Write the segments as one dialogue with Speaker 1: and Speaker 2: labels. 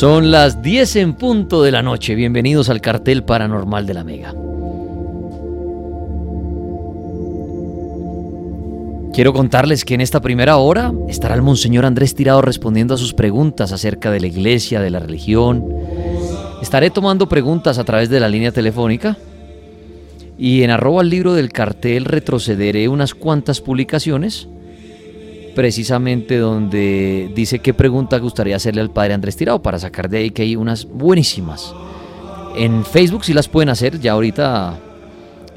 Speaker 1: Son las 10 en punto de la noche. Bienvenidos al cartel paranormal de la Mega. Quiero contarles que en esta primera hora estará el Monseñor Andrés Tirado respondiendo a sus preguntas acerca de la iglesia, de la religión. Estaré tomando preguntas a través de la línea telefónica. Y en arroba el libro del cartel retrocederé unas cuantas publicaciones precisamente donde dice qué pregunta gustaría hacerle al padre Andrés Tirado para sacar de ahí que hay unas buenísimas. En Facebook sí las pueden hacer ya ahorita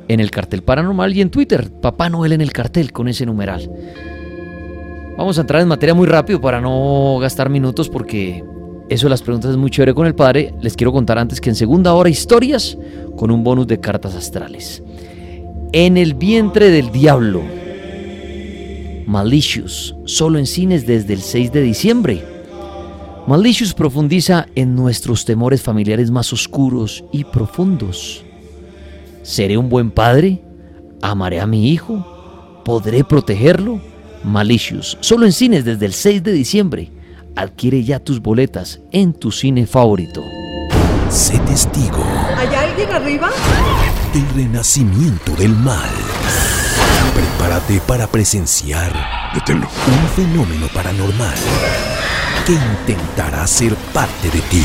Speaker 1: en el cartel paranormal y en Twitter, Papá Noel en el cartel con ese numeral. Vamos a entrar en materia muy rápido para no gastar minutos porque eso de las preguntas es muy chévere con el padre. Les quiero contar antes que en segunda hora historias con un bonus de cartas astrales. En el vientre del diablo Malicious, solo en cines desde el 6 de diciembre. Malicious profundiza en nuestros temores familiares más oscuros y profundos. ¿Seré un buen padre? ¿Amaré a mi hijo? ¿Podré protegerlo? Malicious, solo en cines desde el 6 de diciembre. Adquiere ya tus boletas en tu cine favorito.
Speaker 2: Sé testigo.
Speaker 3: ¿Hay alguien arriba?
Speaker 2: Del renacimiento del mal. Prepárate para presenciar un fenómeno paranormal que intentará ser parte de ti.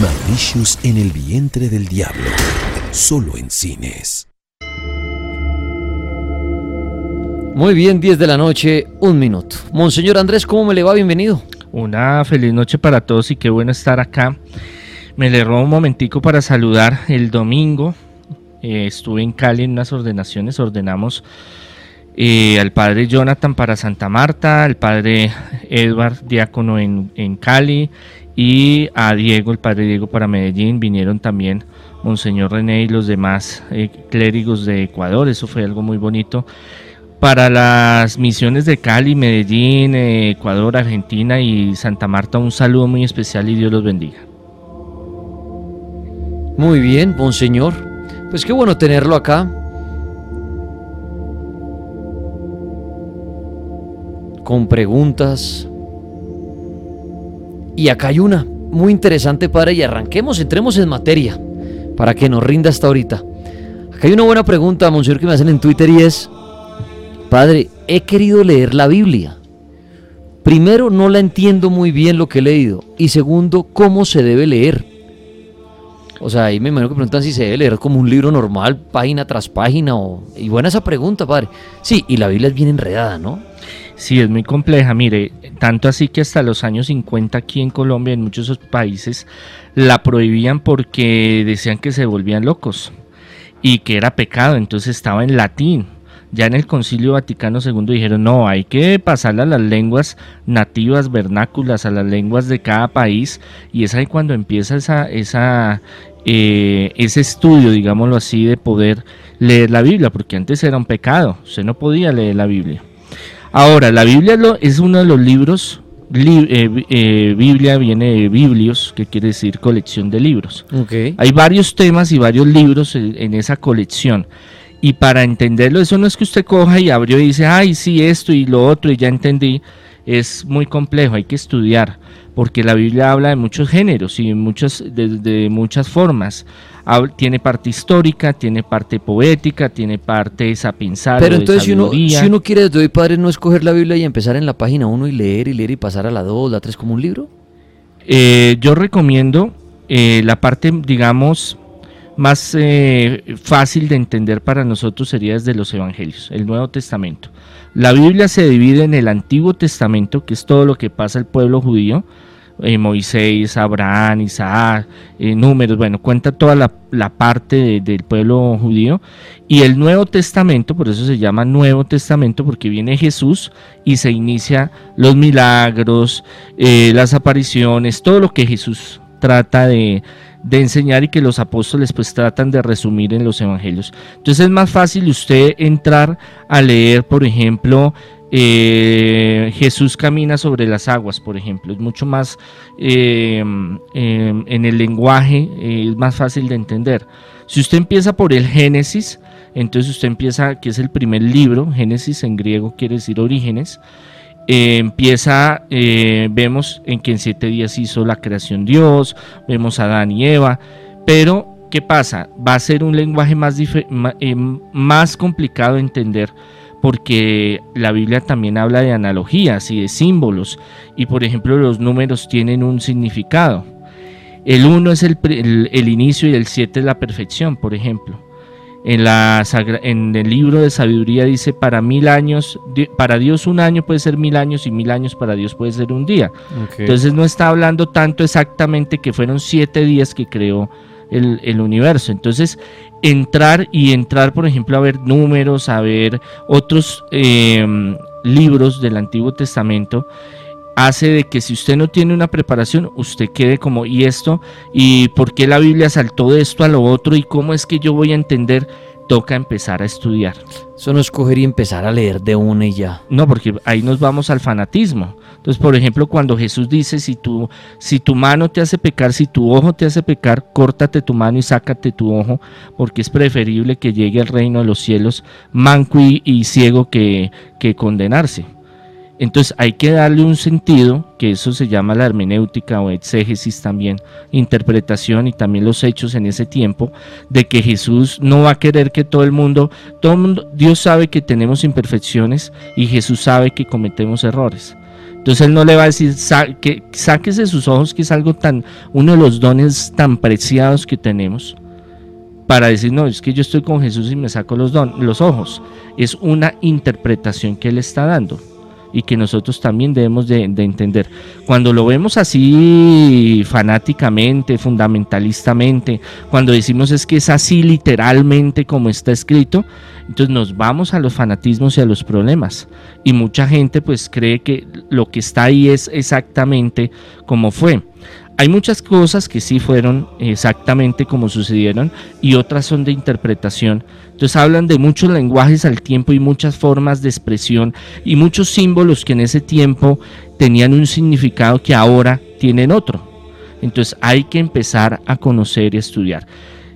Speaker 2: Malicious en el vientre del diablo. Solo en cines.
Speaker 1: Muy bien, 10 de la noche, un minuto. Monseñor Andrés, ¿cómo me le va? Bienvenido.
Speaker 4: Una feliz noche para todos y qué bueno estar acá. Me le robo un momentico para saludar el domingo. Eh, estuve en Cali en unas ordenaciones. Ordenamos eh, al padre Jonathan para Santa Marta, al padre Edward Diácono en, en Cali y a Diego, el padre Diego para Medellín. Vinieron también Monseñor René y los demás eh, clérigos de Ecuador. Eso fue algo muy bonito para las misiones de Cali, Medellín, Ecuador, Argentina y Santa Marta, un saludo muy especial y Dios los bendiga.
Speaker 1: Muy bien, Monseñor. Pues qué bueno tenerlo acá. Con preguntas. Y acá hay una muy interesante, padre, y arranquemos, entremos en materia, para que nos rinda hasta ahorita. Acá hay una buena pregunta, Monseñor, que me hacen en Twitter y es, Padre, he querido leer la Biblia. Primero, no la entiendo muy bien lo que he leído. Y segundo, ¿cómo se debe leer? O sea, ahí me imagino que preguntan si se debe leer como un libro normal, página tras página. O... Y buena esa pregunta, padre. Sí, y la Biblia es bien enredada, ¿no?
Speaker 4: Sí, es muy compleja. Mire, tanto así que hasta los años 50 aquí en Colombia, en muchos países, la prohibían porque decían que se volvían locos y que era pecado, entonces estaba en latín. Ya en el Concilio Vaticano II dijeron, no, hay que pasarla a las lenguas nativas, vernáculas, a las lenguas de cada país, y es ahí cuando empieza esa, esa, eh, ese estudio, digámoslo así, de poder leer la Biblia, porque antes era un pecado, usted no podía leer la Biblia. Ahora, la Biblia es uno de los libros, eh, eh, Biblia viene de biblios, que quiere decir colección de libros. Hay varios temas y varios libros en, esa colección. Y para entenderlo, eso no es que usted coja y abrió y dice, ay, sí, esto y lo otro, y ya entendí. Es muy complejo, hay que estudiar, porque la Biblia habla de muchos géneros y muchas, de muchas formas tiene parte histórica, tiene parte poética, tiene parte sapinzal.
Speaker 1: Pero entonces, si uno, si uno quiere desde hoy, padre, no escoger la Biblia y empezar en la página 1 y leer y leer y pasar a la 2, la 3 como un libro.
Speaker 4: Eh, yo recomiendo eh, la parte, digamos, más eh, fácil de entender para nosotros sería desde los Evangelios, el Nuevo Testamento. La Biblia se divide en el Antiguo Testamento, que es todo lo que pasa al pueblo judío, eh, Moisés, Abraham, Isaac, eh, números, bueno, cuenta toda la, parte del pueblo judío. Y el Nuevo Testamento, por eso se llama Nuevo Testamento, porque viene Jesús y se inicia los milagros, las apariciones, todo lo que Jesús trata de, de enseñar y que los apóstoles pues tratan de resumir en los evangelios. Entonces es más fácil usted entrar a leer, por ejemplo, eh, Jesús camina sobre las aguas, por ejemplo. Es mucho más eh, em, en el lenguaje, eh, es más fácil de entender. Si usted empieza por el Génesis, entonces usted empieza, que es el primer libro, Génesis en griego quiere decir orígenes. Empieza, vemos en que en siete días hizo la creación Dios, vemos a Adán y Eva, pero ¿qué pasa? Va a ser un lenguaje más, más complicado de entender porque la Biblia también habla de analogías y de símbolos, y por ejemplo los números tienen un significado. El 1 es el, inicio y el 7 es la perfección, por ejemplo. En, la, en el libro de sabiduría dice, para mil años, para Dios un año puede ser mil años y mil años para Dios puede ser un día. Entonces no está hablando tanto exactamente que fueron siete días que creó el, universo. Entonces, entrar y entrar, por ejemplo, a ver números, a ver otros em, libros del Antiguo Testamento, hace de que si usted no tiene una preparación, usted quede como, ¿y esto? ¿Y por qué la Biblia saltó de esto a lo otro? ¿Y cómo es que yo voy a entender? Toca empezar a estudiar.
Speaker 1: Eso no es coger y empezar a leer de una y ya.
Speaker 4: No, porque ahí nos vamos al fanatismo. Entonces, por ejemplo, cuando Jesús dice, si tu, si tu mano te hace pecar, si tu ojo te hace pecar, córtate tu mano y sácate tu ojo, porque es preferible que llegue al reino de los cielos manco y, ciego que, que condenarse. Entonces hay que darle un sentido, que eso se llama la hermenéutica o exégesis también, interpretación y también los hechos en ese tiempo, de que Jesús no va a querer que todo el mundo, todo el mundo, Dios sabe que tenemos imperfecciones y Jesús sabe que cometemos errores. Entonces él no le va a decir, que sáquese sus ojos, que es algo tan, uno de los dones tan preciados que tenemos, para decir, no, es que yo estoy con Jesús y me saco los, don, los ojos. Es una interpretación que él está dando y que nosotros también debemos de, entender. Cuando lo vemos así fanáticamente, fundamentalistamente, cuando decimos es que es así literalmente como está escrito, entonces nos vamos a los fanatismos y a los problemas. Y mucha gente pues cree que lo que está ahí es exactamente como fue. Hay muchas cosas que sí fueron exactamente como sucedieron y otras son de interpretación. Entonces hablan de muchos lenguajes al tiempo y muchas formas de expresión y muchos símbolos que en ese tiempo tenían un significado que ahora tienen otro. Entonces hay que empezar a conocer y estudiar.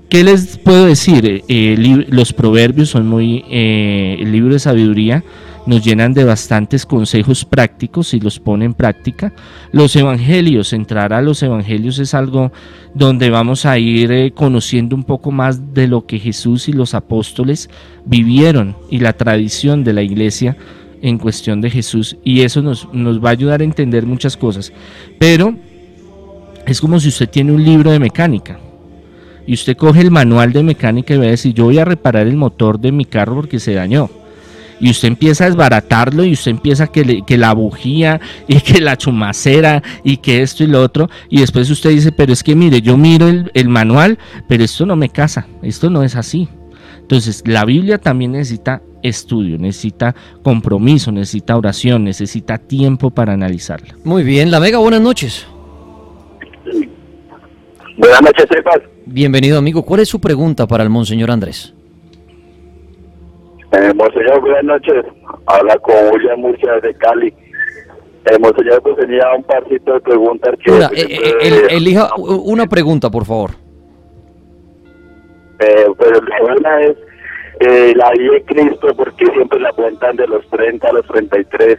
Speaker 4: ¿Qué les puedo decir? Eh, eh, los proverbios son muy... Eh, el libro de sabiduría nos llenan de bastantes consejos prácticos y los pone en práctica. Los evangelios, entrar a los evangelios es algo donde vamos a ir conociendo un poco más de lo que Jesús y los apóstoles vivieron y la tradición de la iglesia en cuestión de Jesús. Y eso nos, nos va a ayudar a entender muchas cosas. Pero es como si usted tiene un libro de mecánica y usted coge el manual de mecánica y va a decir, yo voy a reparar el motor de mi carro porque se dañó. Y usted empieza a desbaratarlo y usted empieza que, que la bujía y que la chumacera y que esto y lo otro. Y después usted dice, pero es que mire, yo miro el, el manual, pero esto no me casa, esto no es así. Entonces, la Biblia también necesita estudio, necesita compromiso, necesita oración, necesita tiempo para analizarla.
Speaker 1: Muy bien, La Vega, buenas noches.
Speaker 3: Buenas noches, Cepas.
Speaker 1: Bienvenido, amigo. ¿Cuál es su pregunta para el Monseñor Andrés?
Speaker 3: Eh, monseñor, buenas noches. Habla con William Murcia de Cali. Eh, monseñor, pues tenía un parcito de preguntas que...
Speaker 1: Eh, eh, el- elija una pregunta, por favor.
Speaker 3: Eh, pero la buena es eh, la vida de Cristo, porque siempre la cuentan de los 30 a los 33.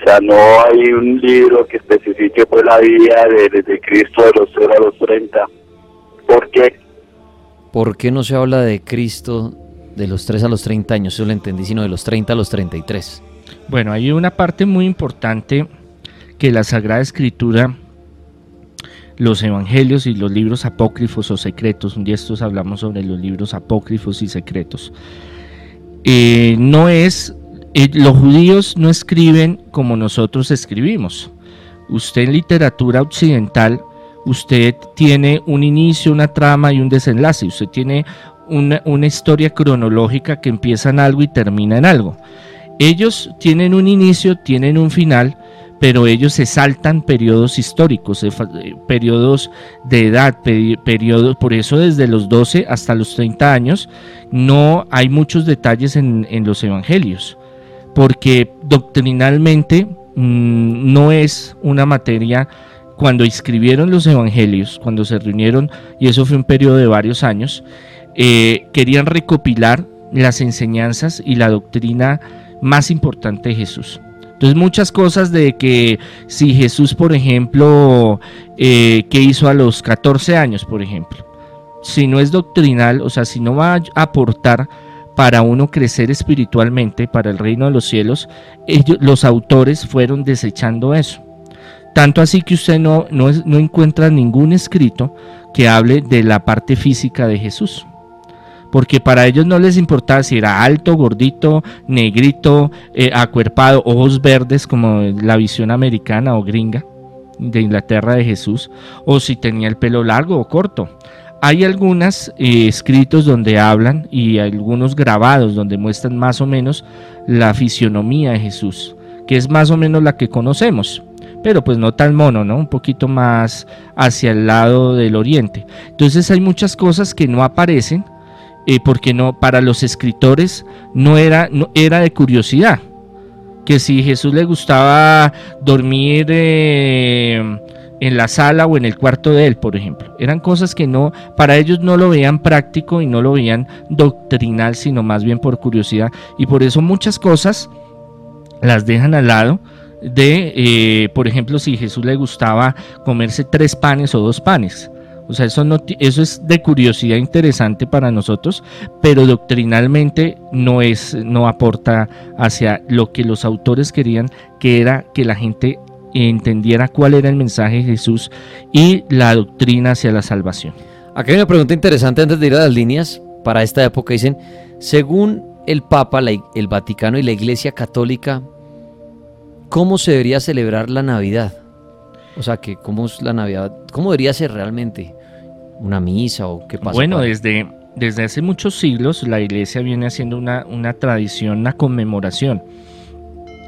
Speaker 3: O sea, no hay un libro que especifique pues la vida de, de- de Cristo de los 0 a los 30. ¿Por qué?
Speaker 1: ¿Por qué no se habla de Cristo de los 3 a los 30 años? Eso lo entendí, sino de los 30 a los 33.
Speaker 4: Bueno, hay una parte muy importante que la Sagrada Escritura, los evangelios y los libros apócrifos o secretos, un día estos hablamos sobre los libros apócrifos y secretos, eh, no es, eh, los judíos no escriben como nosotros escribimos. Usted en literatura occidental, usted tiene un inicio, una trama y un desenlace. Usted tiene una, historia cronológica que empieza en algo y termina en algo. Ellos tienen un inicio, tienen un final, pero ellos se saltan periodos históricos, eh, periodos de edad, peri- periodos, por eso desde los 12 hasta los 30 años no hay muchos detalles en, en los evangelios, porque doctrinalmente mm, no es una materia, cuando escribieron los evangelios, cuando se reunieron, y eso fue un periodo de varios años, eh, querían recopilar las enseñanzas y la doctrina más importante de Jesús. Entonces muchas cosas de que si Jesús, por ejemplo, eh, ¿qué hizo a los 14 años, por ejemplo? Si no es doctrinal, o sea, si no va a aportar para uno crecer espiritualmente, para el reino de los cielos, ellos, los autores fueron desechando eso. Tanto así que usted no, no, no encuentra ningún escrito que hable de la parte física de Jesús porque para ellos no les importaba si era alto, gordito, negrito, eh, acuerpado, ojos verdes como la visión americana o gringa de Inglaterra de Jesús, o si tenía el pelo largo o corto. Hay algunos escritos donde hablan y algunos grabados donde muestran más o menos la fisionomía de Jesús, que es más o menos la que conocemos, pero pues no tan mono, ¿no? Un poquito más hacia el lado del oriente. Entonces hay muchas cosas que no aparecen eh, porque no para los escritores no era no era de curiosidad. Que si Jesús le gustaba dormir eh, en la sala o en el cuarto de él, por ejemplo, eran cosas que no para ellos no lo veían práctico y no lo veían doctrinal, sino más bien por curiosidad. Y por eso muchas cosas las dejan al lado de, eh, por ejemplo, si Jesús le gustaba comerse tres panes o dos panes. O sea, eso, es de curiosidad interesante para nosotros, pero doctrinalmente no, es, no aporta hacia lo que los autores querían, que era que la gente entendiera cuál era el mensaje de Jesús y la doctrina hacia la salvación.
Speaker 1: Acá hay una pregunta interesante antes de ir a las líneas. Para esta época dicen, según el Papa, el Vaticano y la Iglesia Católica, ¿cómo se debería celebrar la Navidad? O sea, que cómo es la Navidad, cómo debería ser realmente una misa o qué pasa.
Speaker 4: Bueno, desde, desde hace muchos siglos la iglesia viene haciendo una, una tradición, una conmemoración.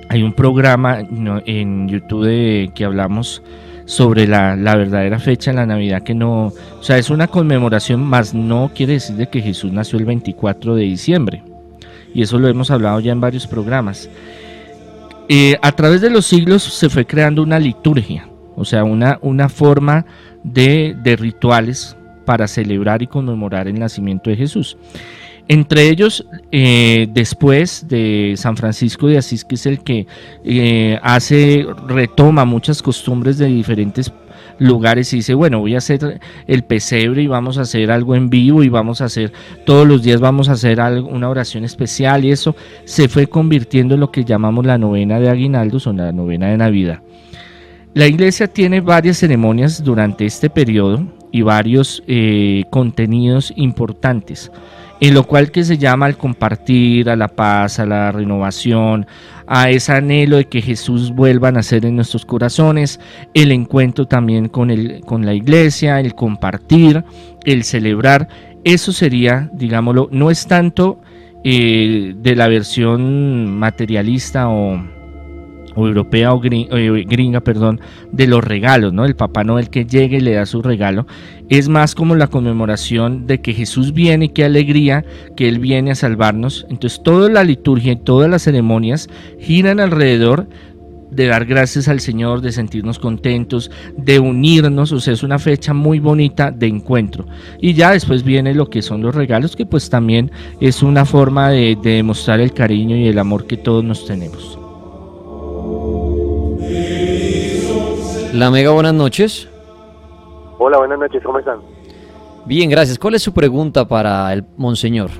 Speaker 4: Hay un programa en YouTube de- que hablamos sobre la, la verdadera fecha de la Navidad que no, o sea, es una conmemoración, más no quiere decir de que Jesús nació el 24 de diciembre. Y eso lo hemos hablado ya en varios programas. Eh, a través de los siglos se fue creando una liturgia, o sea, una, una forma de, de rituales para celebrar y conmemorar el nacimiento de Jesús. Entre ellos, eh, después de San Francisco de Asís, que es el que eh, hace, retoma muchas costumbres de diferentes lugares y dice, bueno, voy a hacer el pesebre y vamos a hacer algo en vivo y vamos a hacer, todos los días vamos a hacer una oración especial y eso se fue convirtiendo en lo que llamamos la novena de aguinaldos o la novena de Navidad. La iglesia tiene varias ceremonias durante este periodo y varios eh, contenidos importantes, en lo cual que se llama al compartir, a la paz, a la renovación, a ese anhelo de que Jesús vuelva a nacer en nuestros corazones, el encuentro también con, el, con la iglesia, el compartir, el celebrar. Eso sería, digámoslo, no es tanto eh, de la versión materialista o o europea o eh, gringa, perdón, de los regalos, ¿no? El Papá Noel que llegue y le da su regalo. Es más como la conmemoración de que Jesús viene y qué alegría que Él viene a salvarnos. Entonces toda la liturgia y todas las ceremonias giran alrededor de dar gracias al Señor, de sentirnos contentos, de unirnos, o sea, es una fecha muy bonita de encuentro. Y ya después viene lo que son los regalos, que pues también es una forma de, de demostrar el cariño y el amor que todos nos tenemos.
Speaker 1: La Mega, buenas noches.
Speaker 5: Hola, buenas noches, ¿cómo están?
Speaker 1: Bien, gracias. ¿Cuál es su pregunta para el Monseñor?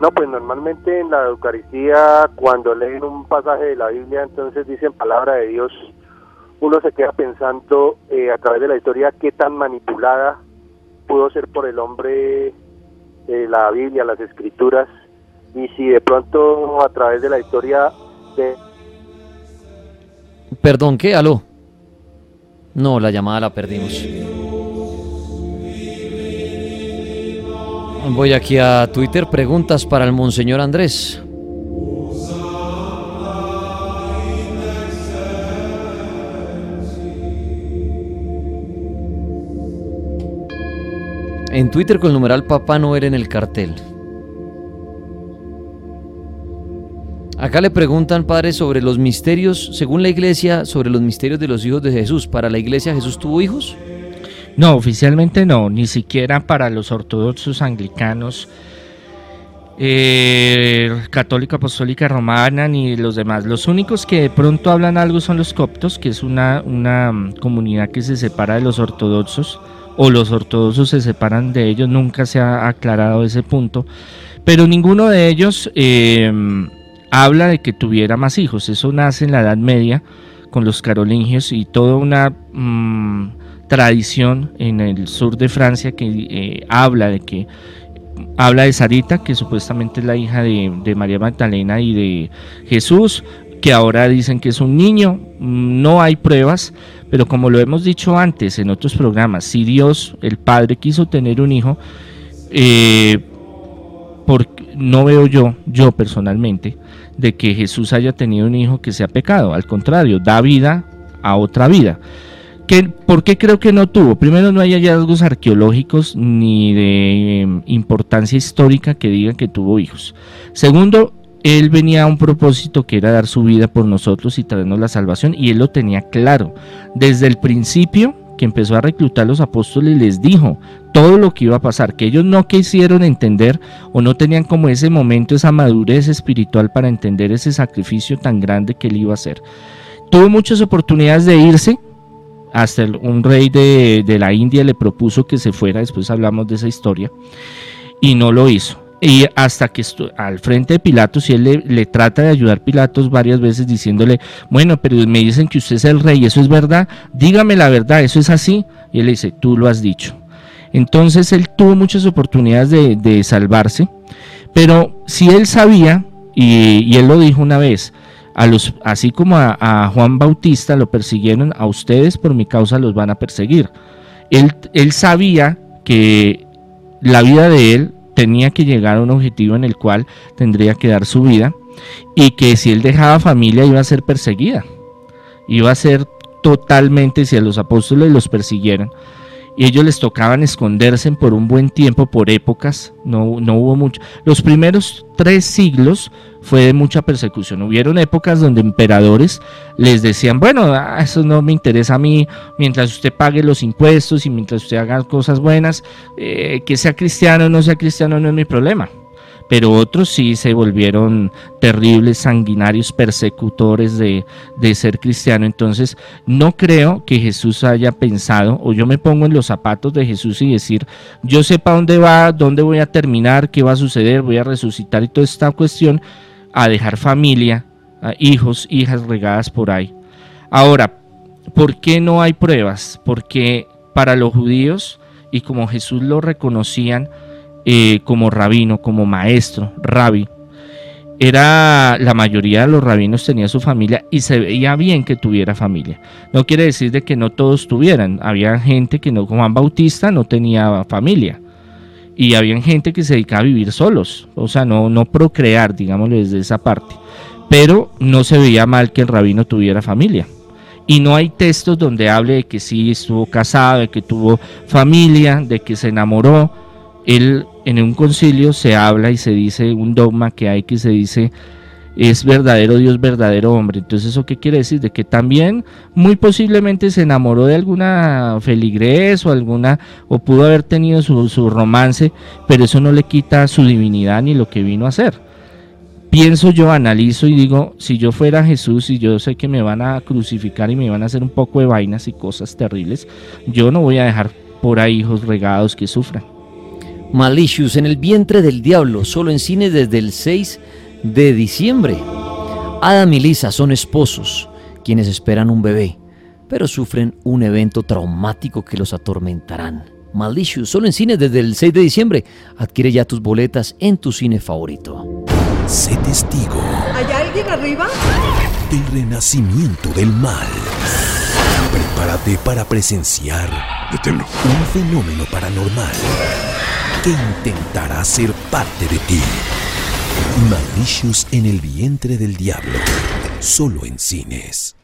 Speaker 5: No, pues normalmente en la Eucaristía, cuando leen un pasaje de la Biblia, entonces dicen palabra de Dios, uno se queda pensando eh, a través de la historia qué tan manipulada pudo ser por el hombre eh, la Biblia, las escrituras, y si de pronto a través de la historia de
Speaker 1: Perdón, ¿qué? ¿Aló? No, la llamada la perdimos. Voy aquí a Twitter, preguntas para el Monseñor Andrés. En Twitter con el numeral Papá Noel en el cartel. Acá le preguntan, padre, sobre los misterios, según la iglesia, sobre los misterios de los hijos de Jesús. ¿Para la iglesia Jesús tuvo hijos?
Speaker 4: No, oficialmente no, ni siquiera para los ortodoxos anglicanos, eh, católica apostólica romana, ni los demás. Los únicos que de pronto hablan algo son los coptos, que es una, una mm, comunidad que se separa de los ortodoxos, o los ortodoxos se separan de ellos, nunca se ha aclarado ese punto, pero ninguno de ellos... Eh, habla de que tuviera más hijos. Eso nace en la Edad Media con los carolingios y toda una mm, tradición en el sur de Francia que eh, habla de que habla de Sarita, que supuestamente es la hija de, María Magdalena y de Jesús, que ahora dicen que es un niño. No hay pruebas, pero como lo hemos dicho antes en otros programas, si Dios, el Padre, quiso tener un hijo, eh, no veo yo, yo personalmente, de que Jesús haya tenido un hijo que sea pecado. Al contrario, da vida a otra vida. ¿Qué, ¿Por qué creo que no tuvo? Primero, no hay hallazgos arqueológicos ni de em, importancia histórica que digan que tuvo hijos. Segundo, él venía a un propósito que era dar su vida por nosotros y traernos la salvación y él lo tenía claro. Desde el principio que empezó a reclutar a los apóstoles les dijo todo lo que iba a pasar, que ellos no quisieron entender o no tenían como ese momento, esa madurez espiritual para entender ese sacrificio tan grande que él iba a hacer. Tuvo muchas oportunidades de irse, hasta un rey de, de la India le propuso que se fuera, después hablamos de esa historia, y no lo hizo. Y hasta que al frente de Pilatos, y él le, trata de ayudar Pilatos varias veces diciéndole, bueno, pero me dicen que usted es el rey, ¿eso es verdad? Dígame la verdad, ¿eso es así? Y él le dice, tú lo has dicho. Entonces él tuvo muchas oportunidades de, salvarse, pero si él sabía, y, él lo dijo una vez, a los, así como a, a, Juan Bautista lo persiguieron, a ustedes por mi causa los van a perseguir. Él, él sabía que la vida de él tenía que llegar a un objetivo en el cual tendría que dar su vida y que si él dejaba familia iba a ser perseguida, iba a ser totalmente si a los apóstoles los persiguieran y ellos les tocaban esconderse por un buen tiempo, por épocas, no, no hubo mucho. Los primeros tres siglos fue de mucha persecución. Hubieron épocas donde emperadores les decían, bueno, ah, eso no me interesa a mí, mientras usted pague los impuestos y mientras usted haga cosas buenas, eh, que sea cristiano o no sea cristiano no es mi problema pero otros sí se volvieron terribles, sanguinarios, persecutores de, ser cristiano. Entonces, no creo que Jesús haya pensado, o yo me pongo en los zapatos de Jesús y decir, yo sé para dónde va, dónde voy a terminar, qué va a suceder, voy a resucitar y toda esta cuestión, a dejar familia, hijos, hijas regadas por ahí. Ahora, ¿por qué no hay pruebas? Porque para los judíos, y como Jesús lo reconocían, eh, como rabino, como maestro, rabí. Era la mayoría de los rabinos tenía su familia y se veía bien que tuviera familia. No quiere decir de que no todos tuvieran. Había gente que no, Juan Bautista no tenía familia. Y había gente que se dedicaba a vivir solos, o sea, no, no procrear, digámoslo desde esa parte. pero no se veía mal que el rabino tuviera familia. Y no hay textos donde hable de que sí estuvo casado, de que tuvo familia, de que se enamoró. Él en un concilio se habla y se dice un dogma que hay que se dice es verdadero Dios, verdadero hombre. Entonces, ¿eso qué quiere decir? De que también muy posiblemente se enamoró de alguna feligres o alguna, o pudo haber tenido su, su romance, pero eso no le quita su divinidad ni lo que vino a hacer. Pienso yo, analizo y digo, si yo fuera Jesús y yo sé que me van a crucificar y me van a hacer un poco de vainas y cosas terribles, yo no voy a dejar por ahí hijos regados que sufran.
Speaker 1: Malicious en el vientre del diablo, solo en cine desde el 6 de diciembre. Adam y Lisa son esposos, quienes esperan un bebé, pero sufren un evento traumático que los atormentarán. Malicious, solo en cine desde el 6 de diciembre. Adquiere ya tus boletas en tu cine favorito.
Speaker 2: Sé testigo
Speaker 6: ¿Hay alguien arriba?
Speaker 2: del renacimiento del mal. Prepárate para presenciar
Speaker 7: Deténlo.
Speaker 2: un fenómeno paranormal que intentará ser parte de ti. Malicious en el vientre del diablo. Solo en cines.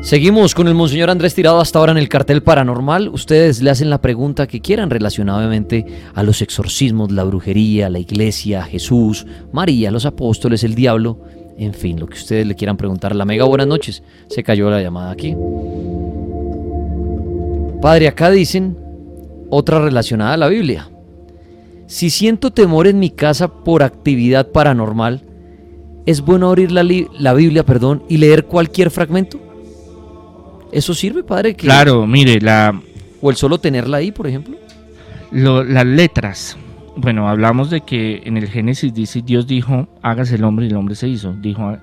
Speaker 1: Seguimos con el Monseñor Andrés Tirado hasta ahora en el cartel paranormal. Ustedes le hacen la pregunta que quieran relacionadamente a los exorcismos, la brujería, la iglesia, Jesús, María, los apóstoles, el diablo. En fin, lo que ustedes le quieran preguntar. La mega buenas noches. Se cayó la llamada aquí. Padre, acá dicen otra relacionada a la Biblia. Si siento temor en mi casa por actividad paranormal, ¿es bueno abrir la, li- la Biblia perdón, y leer cualquier fragmento? ¿Eso sirve, padre? Que-
Speaker 4: Claro, mire, la,
Speaker 1: ¿O el solo tenerla ahí, por ejemplo?
Speaker 4: lo- las letras. Bueno, hablamos de que en el Génesis dice, Dios dijo, hágase el hombre y el hombre se hizo. Dijo,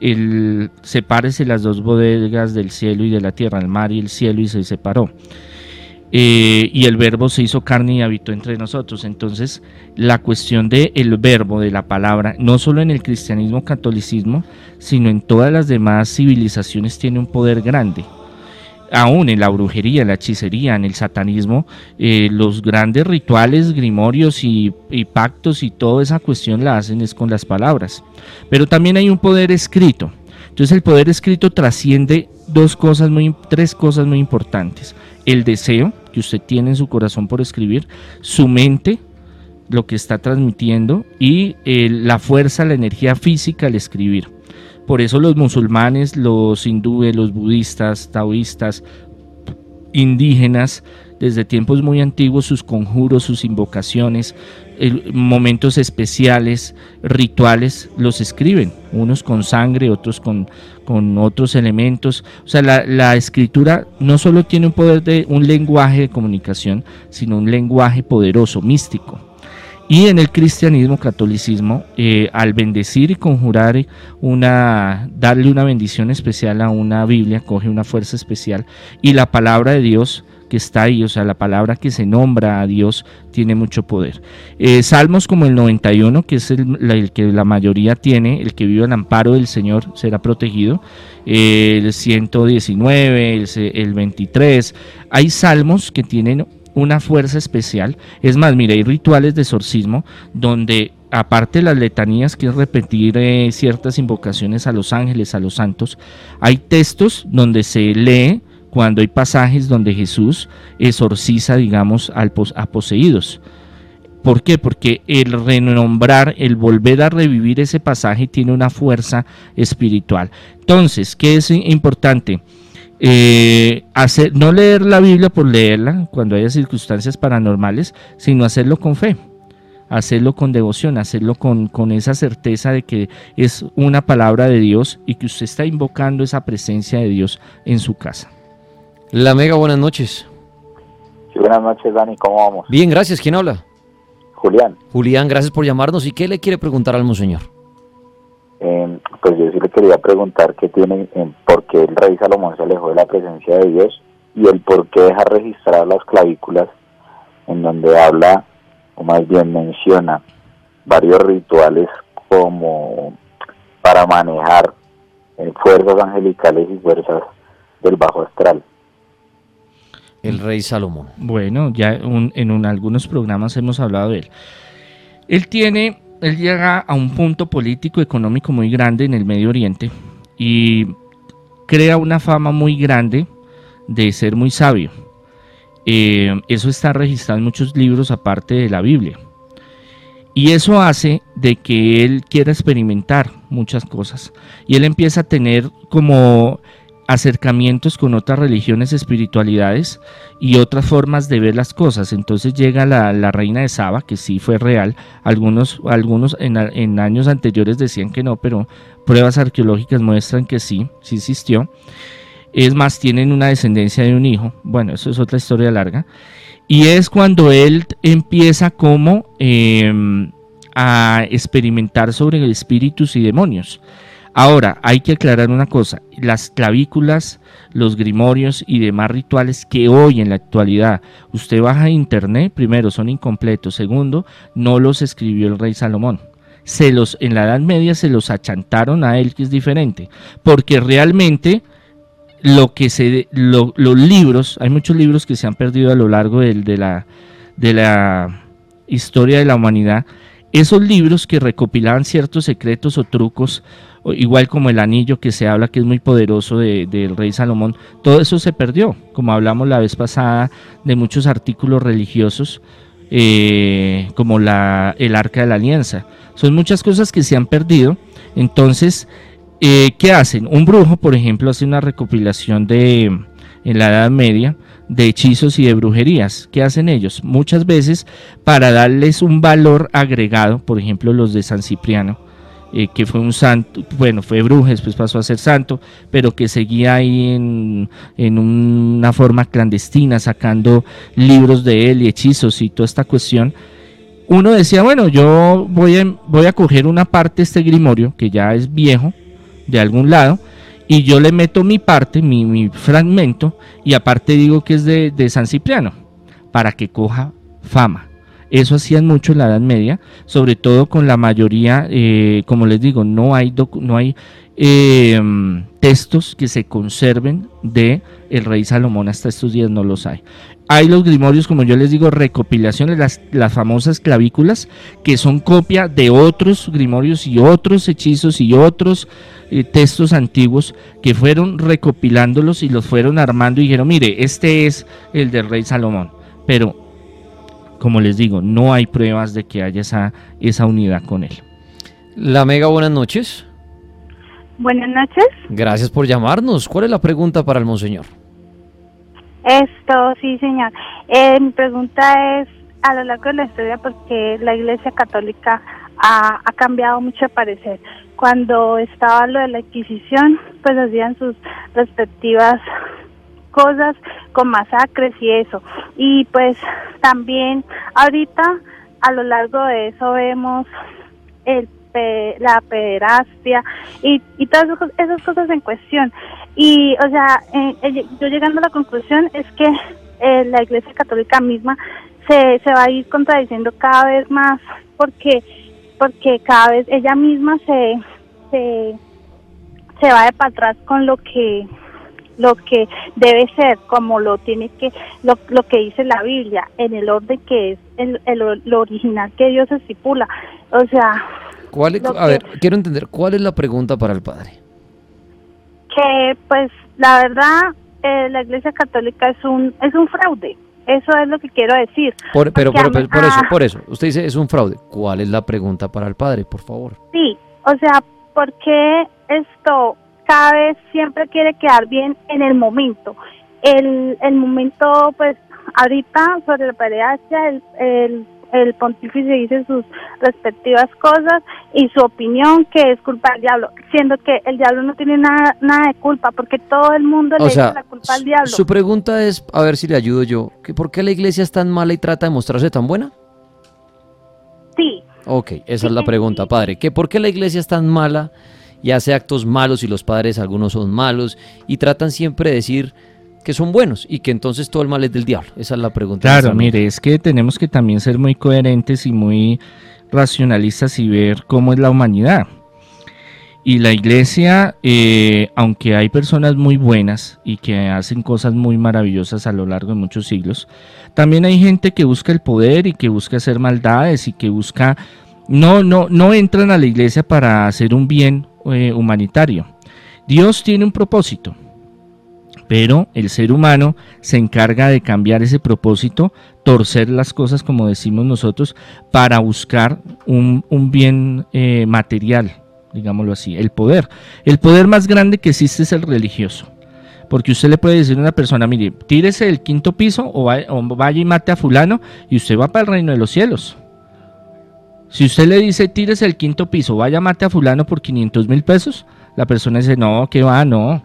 Speaker 4: el, sepárese las dos bodegas del cielo y de la tierra, el mar y el cielo, y se separó. Eh, y el verbo se hizo carne y habitó entre nosotros. Entonces, la cuestión del el verbo, de la palabra, no solo en el cristianismo, catolicismo, sino en todas las demás civilizaciones tiene un poder grande. Aún en la brujería, en la hechicería, en el satanismo, eh, los grandes rituales, grimorios y, y pactos y toda esa cuestión la hacen es con las palabras. Pero también hay un poder escrito. Entonces el poder escrito trasciende dos cosas muy, tres cosas muy importantes. El deseo que usted tiene en su corazón por escribir, su mente, lo que está transmitiendo y la fuerza, la energía física al escribir. Por eso los musulmanes, los hindúes, los budistas, taoístas, indígenas, desde tiempos muy antiguos, sus conjuros, sus invocaciones, el- momentos especiales, rituales, los escriben, unos con sangre, otros con, con otros elementos. O sea, la, escritura no solo tiene un poder de un lenguaje de comunicación, sino un lenguaje poderoso, místico. Y en el cristianismo, catolicismo, eh, al bendecir y conjurar eh, una, darle una bendición especial a una Biblia, coge una fuerza especial. Y la palabra de Dios que está ahí, o sea, la palabra que se nombra a Dios tiene mucho poder. Eh, salmos como el 91, que es el, que la mayoría tiene, el que vive al amparo del Señor será protegido. Eh, el 119, el, el 23. Hay salmos que tienen una fuerza especial. Es más, mire, hay rituales de exorcismo donde aparte de las letanías, que es repetir eh, ciertas invocaciones a los ángeles, a los santos, hay textos donde se lee cuando hay pasajes donde Jesús exorciza, digamos, a poseídos. ¿Por qué? Porque el renombrar, el volver a revivir ese pasaje tiene una fuerza espiritual. Entonces, ¿qué es importante? Eh, hacer, no leer la Biblia por leerla cuando haya circunstancias paranormales, sino hacerlo con fe, hacerlo con devoción, hacerlo con, con esa certeza de que es una palabra de Dios y que usted está invocando esa presencia de Dios en su casa.
Speaker 1: La Mega, buenas noches.
Speaker 8: Sí, buenas noches, Dani. ¿Cómo vamos?
Speaker 1: Bien, gracias. ¿Quién habla?
Speaker 8: Julián,
Speaker 1: Julián, gracias por llamarnos. ¿Y qué le quiere preguntar al Monseñor?
Speaker 8: eh, pues yo sí le quería preguntar qué tiene, eh, por qué el rey Salomón se alejó de la presencia de Dios y el por qué deja registrar las clavículas en donde habla, o más bien menciona, varios rituales como para manejar eh, fuerzas angelicales y fuerzas del bajo astral.
Speaker 1: El rey Salomón.
Speaker 4: Bueno, ya en un- algunos programas hemos hablado de él. Él tiene él llega a un punto político económico muy grande en el Medio Oriente y crea una fama muy grande de ser muy sabio. Eh, eso está registrado en muchos libros aparte de la Biblia. Y eso hace de que él quiera experimentar muchas cosas. Y él empieza a tener como acercamientos con otras religiones, espiritualidades y otras formas de ver las cosas. Entonces llega la, reina de Saba, que sí fue real. Algunos, algunos en, en, años anteriores decían que no, pero pruebas arqueológicas muestran que sí, sí existió. Es más, tienen una descendencia de un hijo. Bueno, eso es otra historia larga. Y es cuando él empieza como em, a experimentar sobre espíritus y demonios. Ahora, hay que aclarar una cosa, las clavículas, los grimorios y demás rituales que hoy en la actualidad usted baja a internet, primero son incompletos, segundo, no los escribió el rey Salomón. Se los, en la Edad Media se los achantaron a él, que es diferente, porque realmente lo que se, los libros, hay muchos libros que se han perdido a lo largo de la, de la historia de la humanidad, esos libros que recopilaban ciertos secretos o trucos igual como el anillo que se habla que es muy poderoso del rey Salomón, todo eso se perdió, como hablamos la vez pasada de muchos artículos religiosos, eh, como la, el arca de la alianza. Son muchas cosas que se han perdido. Entonces, eh, ¿qué hacen? Un brujo, por ejemplo, hace una recopilación de, en la Edad Media, de hechizos y de brujerías. ¿Qué hacen ellos? Muchas veces para darles un valor agregado, por ejemplo los de San Cipriano, eh, que fue un santo, bueno, fue bruja, después pasó a ser santo, pero que seguía ahí en, una forma clandestina, sacando libros de él y hechizos y toda esta cuestión. Uno decía, bueno, yo voy a, voy a coger una parte de este grimorio, que ya es viejo, de algún lado, y yo le meto mi parte, mi, fragmento, y aparte digo que es de, de San Cipriano, para que coja fama. Eso hacían mucho en la Edad Media, sobre todo con la mayoría, eh, como les digo, no hay, no hay eh, textos que se conserven de el rey Salomón hasta estos días no los hay. Hay los grimorios, como yo les digo, recopilaciones, las, las famosas clavículas, que son copia de otros grimorios y otros hechizos y otros eh, textos antiguos que fueron recopilándolos y los fueron armando y dijeron, mire, este es el del rey Salomón. Pero como les digo, no hay pruebas de que haya esa, esa unidad con él.
Speaker 1: La Mega, buenas noches.
Speaker 6: Buenas noches.
Speaker 1: Gracias por llamarnos. ¿Cuál es la pregunta para el monseñor?
Speaker 6: Esto, sí, señor. Eh, mi pregunta es, a lo largo de la historia, porque la Iglesia Católica ha, ha cambiado mucho de parecer. Cuando estaba lo de la Inquisición, pues hacían sus respectivas cosas con masacres y eso. Y pues también ahorita a lo largo de eso vemos el la pederastia y, y todas esas cosas en cuestión. Y, o sea, eh, yo llegando a la conclusión es que eh, la Iglesia Católica misma se, se va a ir contradiciendo cada vez más porque porque cada vez ella misma se, se, se va de para atrás con lo que lo que debe ser, como lo tiene que, lo, lo que dice la Biblia, en el orden que es el, el lo original que Dios estipula. O sea...
Speaker 1: ¿Cuál a ver, quiero entender, ¿cuál es la pregunta para el Padre?
Speaker 6: Que, pues, la verdad, eh, la Iglesia Católica es un, es un fraude. Eso es lo que quiero decir.
Speaker 1: pero, pero, por eso, por eso. Usted dice es un fraude. ¿Cuál es la pregunta para el padre, por favor?
Speaker 6: Sí, o sea, ¿por qué esto cada vez siempre quiere quedar bien en el momento. El, el momento, pues, ahorita sobre la pederastia, el, el, el pontífice dice sus respectivas cosas y su opinión que es culpa del diablo, siendo que el diablo no tiene nada, nada de culpa, porque todo el mundo le echa la culpa al diablo.
Speaker 1: Su pregunta es, a ver si le ayudo yo, que ¿por qué la iglesia es tan mala y trata de mostrarse tan buena?
Speaker 6: Sí.
Speaker 1: Ok, esa es la pregunta, padre. ¿Que ¿Por qué la iglesia es tan mala y hace actos malos y los padres algunos son malos y tratan siempre de decir que son buenos y que entonces todo el mal es del diablo. Esa es la pregunta.
Speaker 4: Claro, mire, es que tenemos que también ser muy coherentes y muy racionalistas y ver cómo es la humanidad. Y la iglesia, eh, aunque hay personas muy buenas y que hacen cosas muy maravillosas a lo largo de muchos siglos, también hay gente que busca el poder y que busca hacer maldades y que busca no, no, no entran a la iglesia para hacer un bien eh, humanitario. Dios tiene un propósito, pero el ser humano se encarga de cambiar ese propósito, torcer las cosas como decimos nosotros, para buscar un, bien eh, material, digámoslo así, el poder. El poder más grande que existe es el religioso. Porque usted le puede decir a una persona, mire, tírese del quinto piso o vaya y mate a fulano y usted va para el reino de los cielos. Si usted le dice, tírese del quinto piso, vaya mate a fulano por 500 mil pesos, la persona dice, no, que va, no.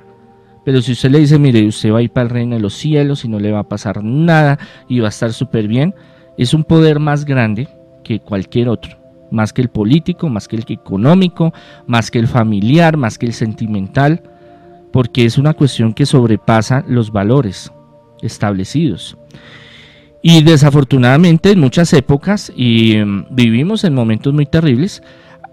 Speaker 4: Pero si usted le dice, mire, usted va a ir para el reino de los cielos y no le va a pasar nada y va a estar súper bien, es un poder más grande que cualquier otro. Más que el político, más que el económico, más que el familiar, más que el sentimental, porque es una cuestión que sobrepasa los valores establecidos. Y desafortunadamente en muchas épocas, y mm, vivimos en momentos muy terribles,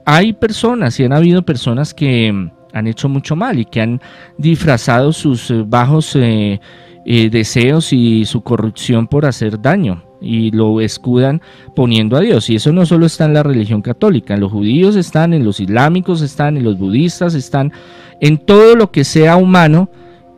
Speaker 4: hay personas y han habido personas que mm, han hecho mucho mal y que han disfrazado sus eh, bajos eh, eh, deseos y su corrupción por hacer daño y lo escudan poniendo a Dios. Y eso no solo está en la religión católica, en los judíos están, en los islámicos están, en los budistas están, en todo lo que sea humano,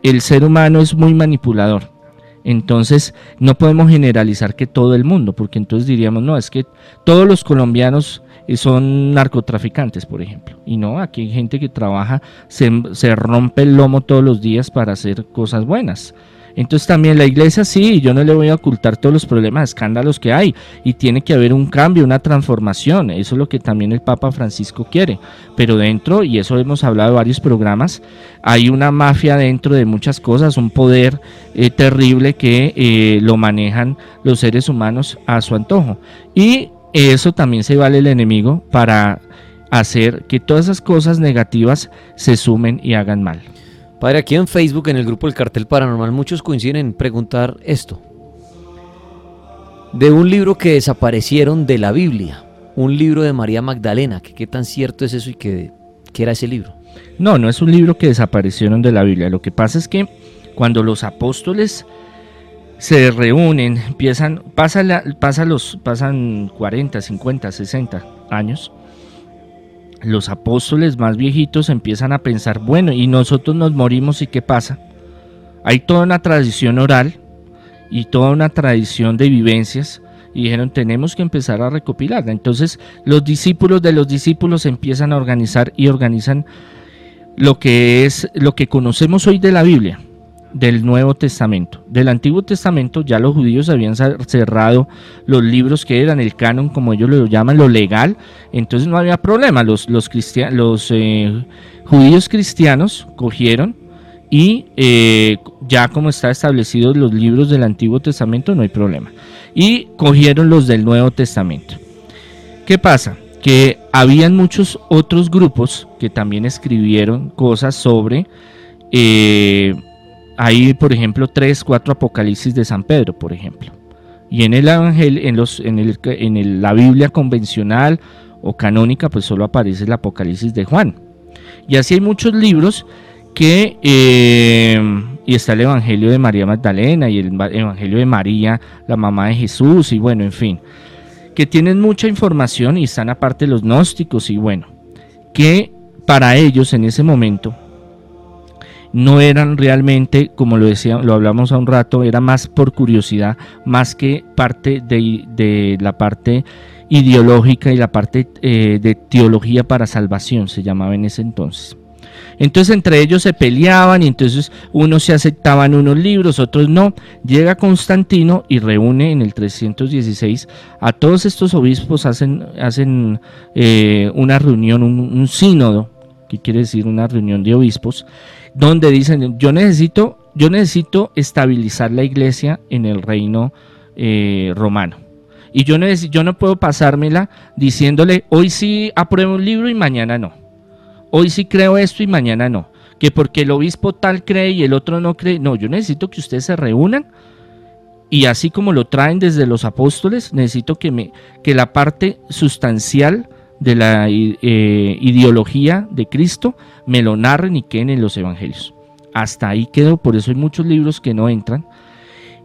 Speaker 4: el ser humano es muy manipulador. Entonces no podemos generalizar que todo el mundo, porque entonces diríamos, no, es que todos los colombianos eh, son narcotraficantes, por ejemplo. Y no, aquí hay gente que trabaja, se, se rompe el lomo todos los días para hacer cosas buenas. Entonces también la iglesia sí, yo no le voy a ocultar todos los problemas, escándalos que hay y tiene que haber un cambio, una transformación, eso es lo que también el Papa Francisco quiere, pero dentro, y eso hemos hablado en varios programas, hay una mafia dentro de muchas cosas, un poder eh, terrible que eh, lo manejan los seres humanos a su antojo y eso también se vale el enemigo para hacer que todas esas cosas negativas se sumen y hagan mal.
Speaker 1: Padre, aquí en Facebook, en el grupo El Cartel Paranormal, muchos coinciden en preguntar esto. De un libro que desaparecieron de la Biblia, un libro de María Magdalena, que qué tan cierto es eso y qué, era ese libro.
Speaker 4: No, no es un libro que desaparecieron de la Biblia. Lo que pasa es que cuando los apóstoles se reúnen, empiezan, pasa los, pasan 40, 50, 60 años, los apóstoles más viejitos empiezan a pensar, bueno, y nosotros nos morimos y qué pasa. Hay toda una tradición oral y toda una tradición de vivencias y dijeron, tenemos que empezar a recopilarla. Entonces los discípulos de los discípulos empiezan a organizar y organizan lo que es lo que conocemos hoy de la Biblia del Nuevo Testamento. Del Antiguo Testamento ya los judíos habían cerrado los libros que eran el canon, como ellos lo llaman, lo legal, entonces no había problema. Los, los, los eh, judíos cristianos cogieron y eh, ya como está establecidos los libros del Antiguo Testamento, no hay problema. Y cogieron los del Nuevo Testamento. ¿Qué pasa? Que habían muchos otros grupos que también escribieron cosas sobre... Eh, hay, por ejemplo, tres, cuatro apocalipsis de San Pedro, por ejemplo. Y en el Evangelio, en, los, en, el, en la Biblia convencional o canónica, pues solo aparece el Apocalipsis de Juan. Y así hay muchos libros que, eh, y está el Evangelio de María Magdalena y el Evangelio de María, la mamá de Jesús, y bueno, en fin, que tienen mucha información y están aparte los gnósticos, y bueno, que para ellos en ese momento no eran realmente, como lo decía, lo hablamos a un rato, era más por curiosidad, más que parte de, la parte ideológica y la parte eh, de teología para salvación, se llamaba en ese entonces. Entonces entre ellos se peleaban y entonces unos se aceptaban unos libros, otros no. Llega Constantino y reúne en el 316 a todos estos obispos, hacen, hacen eh, una reunión, un, un sínodo, que quiere decir una reunión de obispos, donde dicen, yo necesito, yo necesito estabilizar la iglesia en el reino eh, romano. Y yo, necesito, yo no puedo pasármela diciéndole, hoy sí apruebo un libro y mañana no. Hoy sí creo esto y mañana no. Que porque el obispo tal cree y el otro no cree. No, yo necesito que ustedes se reúnan y así como lo traen desde los apóstoles, necesito que, me, que la parte sustancial de la eh, ideología de Cristo me lo narren y queden en los evangelios. Hasta ahí quedó, por eso hay muchos libros que no entran.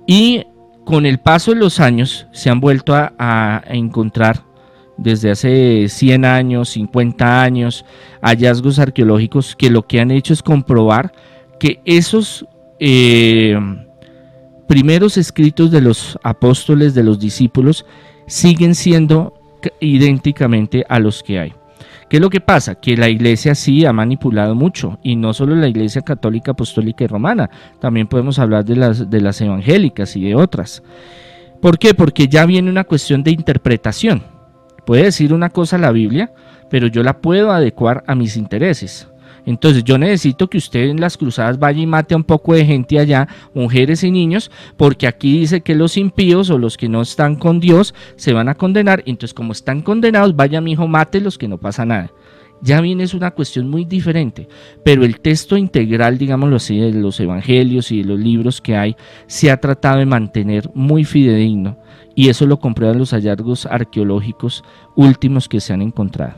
Speaker 4: Y con el paso de los años se han vuelto a, encontrar desde hace 100 años, 50 años, hallazgos arqueológicos que lo que han hecho es comprobar que esos eh, primeros escritos de los apóstoles, de los discípulos, siguen siendo idénticamente a los que hay. ¿Qué es lo que pasa? Que la iglesia sí ha manipulado mucho, y no solo la iglesia católica, apostólica y romana, también podemos hablar de las, de las evangélicas y de otras. ¿Por qué? Porque ya viene una cuestión de interpretación. Puede decir una cosa la Biblia, pero yo la puedo adecuar a mis intereses. Entonces yo necesito que usted en las cruzadas vaya y mate a un poco de gente allá, mujeres y niños, porque aquí dice que los impíos o los que no están con Dios se van a condenar. Entonces como están condenados, vaya mi hijo, mate los que no pasa nada. Ya bien es una cuestión muy diferente, pero el texto integral, digámoslo así, de los evangelios y de los libros que hay, se ha tratado de mantener muy fidedigno y eso lo comprueban los hallazgos arqueológicos últimos que se han encontrado.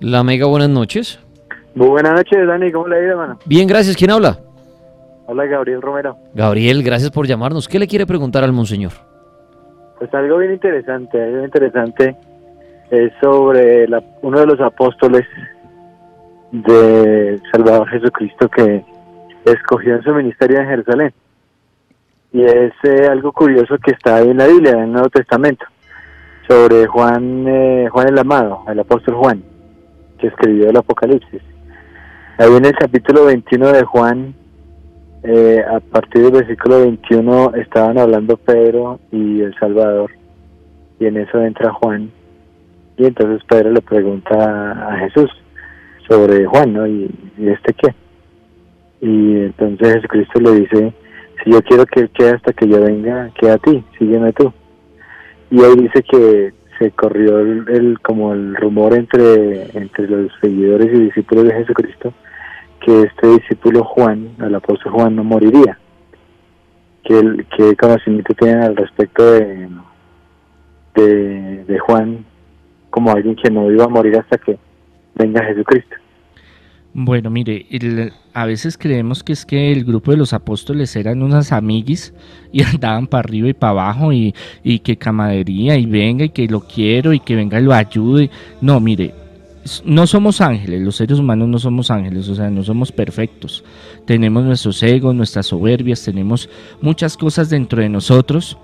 Speaker 1: La Mega, buenas noches.
Speaker 9: Muy buenas noches, Dani. ¿Cómo le ha ido, hermano?
Speaker 1: Bien, gracias. ¿Quién habla?
Speaker 9: Hola, Gabriel Romero.
Speaker 1: Gabriel, gracias por llamarnos. ¿Qué le quiere preguntar al monseñor?
Speaker 9: Pues algo bien interesante, algo interesante es sobre la, uno de los apóstoles de Salvador Jesucristo que escogió en su ministerio en Jerusalén. Y es eh, algo curioso que está ahí en la Biblia, en el Nuevo Testamento, sobre Juan, eh, Juan el Amado, el apóstol Juan, que escribió el Apocalipsis. Ahí en el capítulo 21 de Juan, eh, a partir del versículo 21, estaban hablando Pedro y el Salvador, y en eso entra Juan, y entonces Pedro le pregunta a Jesús sobre Juan, ¿no? ¿Y, este qué? Y entonces Jesucristo le dice, si yo quiero que él quede hasta que yo venga, queda a ti, sígueme tú. Y ahí dice que se corrió el, como el rumor entre, entre los seguidores y discípulos de Jesucristo que este discípulo Juan, el apóstol Juan, no moriría. Que, el, que conocimiento tienen al respecto de, de, Juan como alguien que no iba a morir hasta que venga Jesucristo.
Speaker 4: Bueno, mire, a veces creemos que es que el grupo de los apóstoles eran unas amiguis y andaban para arriba y para abajo y, y que camadería y venga y que lo quiero y que venga y lo ayude. No, mire, no somos ángeles, los seres humanos no somos ángeles, o sea, no somos perfectos. Tenemos nuestros egos, nuestras soberbias, tenemos muchas cosas dentro de nosotros.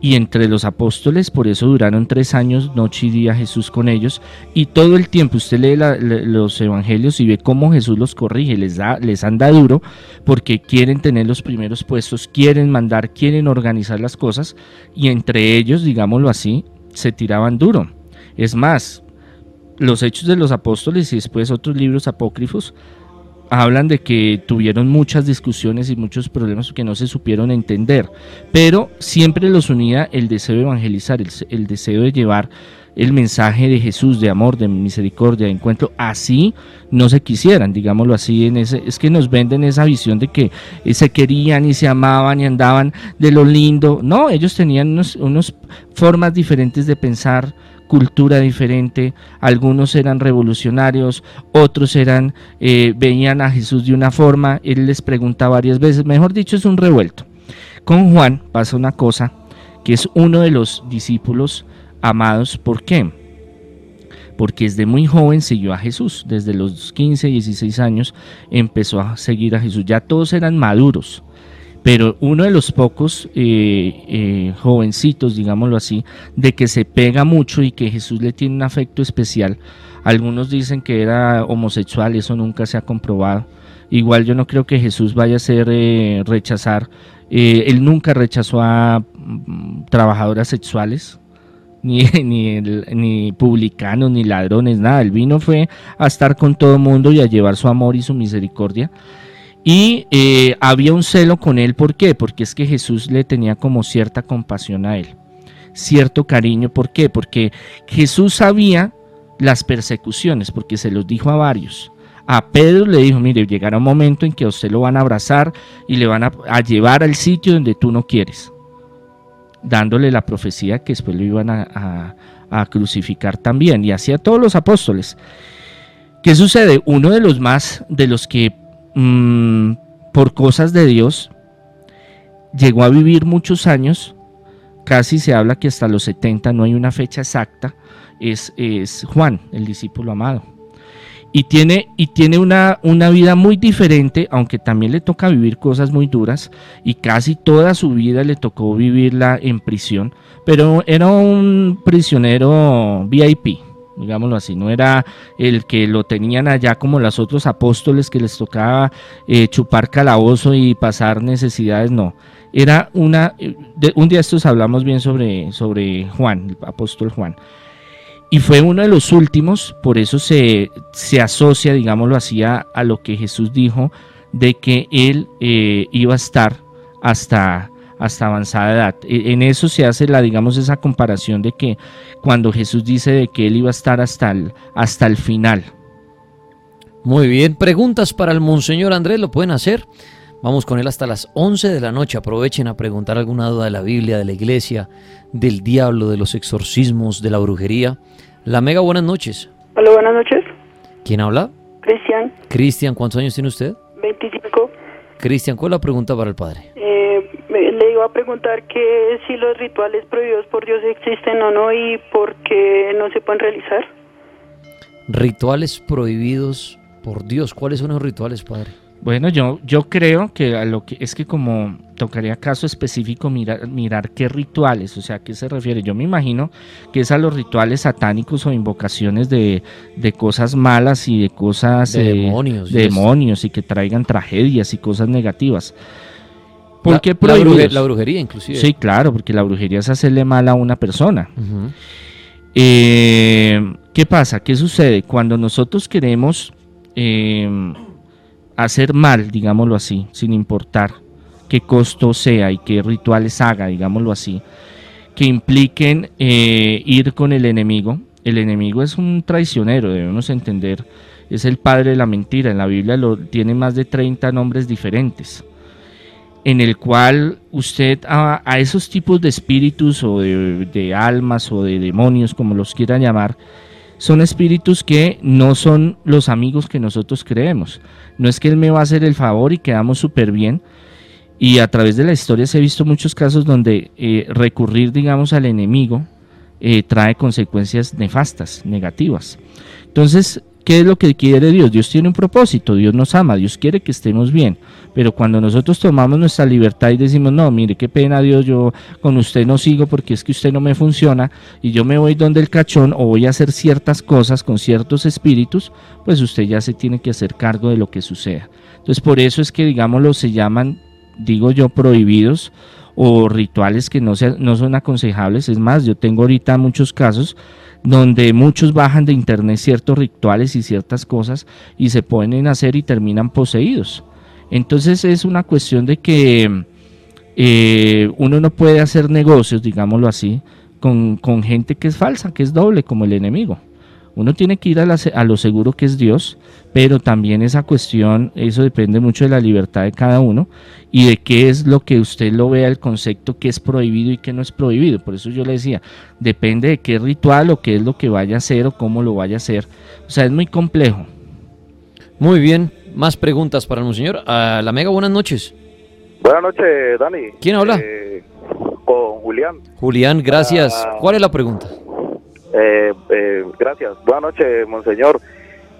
Speaker 4: Y entre los apóstoles, por eso duraron tres años, noche y día Jesús con ellos. Y todo el tiempo usted lee los evangelios y ve cómo Jesús los corrige, les, da, les anda duro, porque quieren tener los primeros puestos, quieren mandar, quieren organizar las cosas. Y entre ellos, digámoslo así, se tiraban duro. Es más, los Hechos de los Apóstoles y después otros libros apócrifos hablan de que tuvieron muchas discusiones y muchos problemas que no se supieron entender, pero siempre los unía el deseo de evangelizar, el, deseo de llevar el mensaje de Jesús, de amor, de misericordia, de encuentro, así no se quisieran, digámoslo así, en ese, es que nos venden esa visión de que eh, se querían y se amaban y andaban de lo lindo, no, ellos tenían unas unos formas diferentes de pensar, cultura diferente, algunos eran revolucionarios, otros eran, eh, veían a Jesús de una forma, él les pregunta varias veces, mejor dicho es un revuelto. Con Juan pasa una cosa, que es uno de los discípulos amados, ¿por qué? Porque desde muy joven siguió a Jesús, desde los 15, 16 años empezó a seguir a Jesús, ya todos eran maduros, pero uno de los pocos eh, eh, jovencitos, digámoslo así, de que se pega mucho y que Jesús le tiene un afecto especial. Algunos dicen que era homosexual, eso nunca se ha comprobado. Igual yo no creo que Jesús vaya a ser eh, rechazar. él nunca rechazó a mm, trabajadoras sexuales, ni, ni, ni, publicanos, ni ladrones, nada. El vino fue a estar con todo el mundo y a llevar su amor y su misericordia. Y eh, había un celo con él, ¿por qué? Porque es que Jesús le tenía como cierta compasión a él, cierto cariño, ¿por qué? Porque Jesús sabía las persecuciones, porque se los dijo a varios. A Pedro le dijo, mire, llegará un momento en que a usted lo van a abrazar y le van a, llevar al sitio donde tú no quieres, dándole la profecía que después lo iban a, a crucificar también, y así a todos los apóstoles. ¿Qué sucede? Uno de los más, de los que Mm, por cosas de Dios, llegó a vivir muchos años. Casi se habla que hasta los 70, no hay una fecha exacta, es, es Juan, el discípulo amado. Y tiene, y tiene una, una vida muy diferente, aunque también le toca vivir cosas muy duras, y casi toda su vida le tocó vivirla en prisión, pero era un prisionero VIP, digámoslo así, no era el que lo tenían allá como los otros apóstoles que les tocaba eh, chupar calabozo y pasar necesidades, no. Era una, de, un día estos hablamos bien sobre, sobre Juan, el apóstol Juan. Y fue uno de los últimos, por eso se, se asocia, digámoslo así, a, lo que Jesús dijo de que él eh, iba a estar hasta, hasta avanzada edad. E, en eso se hace la, digamos, esa comparación de que cuando Jesús dice de que él iba a estar hasta el, hasta el final.
Speaker 1: Muy bien, preguntas para el Monseñor Andrés, lo pueden hacer. Vamos con él hasta las 11 de la noche. Aprovechen a preguntar alguna duda de la Biblia, de la iglesia, del diablo, de los exorcismos, de la brujería. La Mega, buenas noches.
Speaker 10: Hola, buenas noches.
Speaker 1: ¿Quién habla?
Speaker 10: Cristian.
Speaker 1: Cristian, ¿cuántos años tiene usted?
Speaker 10: 25.
Speaker 1: Cristian, ¿cuál es la pregunta para el padre?
Speaker 10: Eh, iba a preguntar que si los rituales prohibidos por Dios existen o no y por qué no se pueden realizar.
Speaker 1: Rituales prohibidos por Dios. ¿Cuáles son esos rituales, padre?
Speaker 4: Bueno, yo, yo creo que a lo que es que como tocaría caso específico mirar, mirar qué rituales, o sea, a qué se refiere. Yo me imagino que es a los rituales satánicos o invocaciones de, cosas malas y de cosas
Speaker 1: de demonios,
Speaker 4: demonios y que traigan tragedias y cosas negativas.
Speaker 1: ¿Por qué la, la, brujería, inclusive.
Speaker 4: Sí, claro, porque la brujería es hacerle mal a una persona. Eh, ¿Qué pasa? ¿Qué sucede? Cuando nosotros queremos eh, hacer mal, digámoslo así, sin importar qué costo sea y qué rituales haga, digámoslo así, que impliquen eh, ir con el enemigo. El enemigo es un traicionero, debemos entender, es el padre de la mentira. En la Biblia lo, tiene más de 30 nombres diferentes, en el cual usted a, esos tipos de espíritus o de, almas o de demonios, como los quiera llamar, son espíritus que no son los amigos que nosotros creemos. No es que Él me va a hacer el favor y quedamos súper bien. Y a través de la historia se ha visto muchos casos donde eh, recurrir, digamos, al enemigo eh, trae consecuencias nefastas, negativas. Entonces, ¿Qué es lo que quiere Dios? Dios tiene un propósito, Dios nos ama, Dios quiere que estemos bien. Pero cuando nosotros tomamos nuestra libertad y decimos, no, mire, qué pena Dios, yo con usted no sigo porque es que usted no me funciona y yo me voy donde el cachón o voy a hacer ciertas cosas con ciertos espíritus, pues usted ya se tiene que hacer cargo de lo que suceda. Entonces por eso es que, digámoslo, se llaman, digo yo, prohibidos o rituales que no, no son aconsejables. Es más, yo tengo ahorita muchos casos donde muchos bajan de internet ciertos rituales y ciertas cosas y se ponen a hacer y terminan poseídos. Entonces es una cuestión de que eh, uno no puede hacer negocios, digámoslo así, con, con gente que es falsa, que es doble, como el enemigo. Uno tiene que ir a, lo seguro que es Dios, pero también esa cuestión, eso depende mucho de la libertad de cada uno y de qué es lo que usted lo vea el concepto que es prohibido y qué no es prohibido. Por eso yo le decía, depende de qué ritual o qué es lo que vaya a hacer o cómo lo vaya a hacer. O sea, es muy complejo.
Speaker 1: Muy bien, más preguntas para el monseñor. A la Mega, buenas noches.
Speaker 11: Buenas noches, Dani.
Speaker 1: ¿Quién habla?
Speaker 11: Eh, con Julián.
Speaker 1: Julián, gracias. Ah. ¿Cuál es la pregunta?
Speaker 11: Eh, eh, gracias. Buenas noches, monseñor.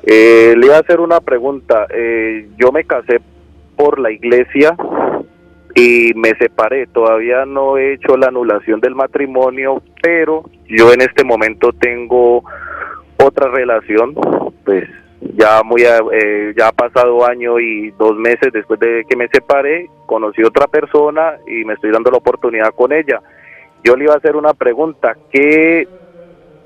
Speaker 11: Eh, le iba a hacer una pregunta. Eh, yo me casé por la iglesia y me separé. Todavía no he hecho la anulación del matrimonio, pero yo en este momento tengo otra relación. Pues ya muy eh, ya ha pasado año y dos meses después de que me separé, conocí otra persona y me estoy dando la oportunidad con ella. Yo le iba a hacer una pregunta. ¿Qué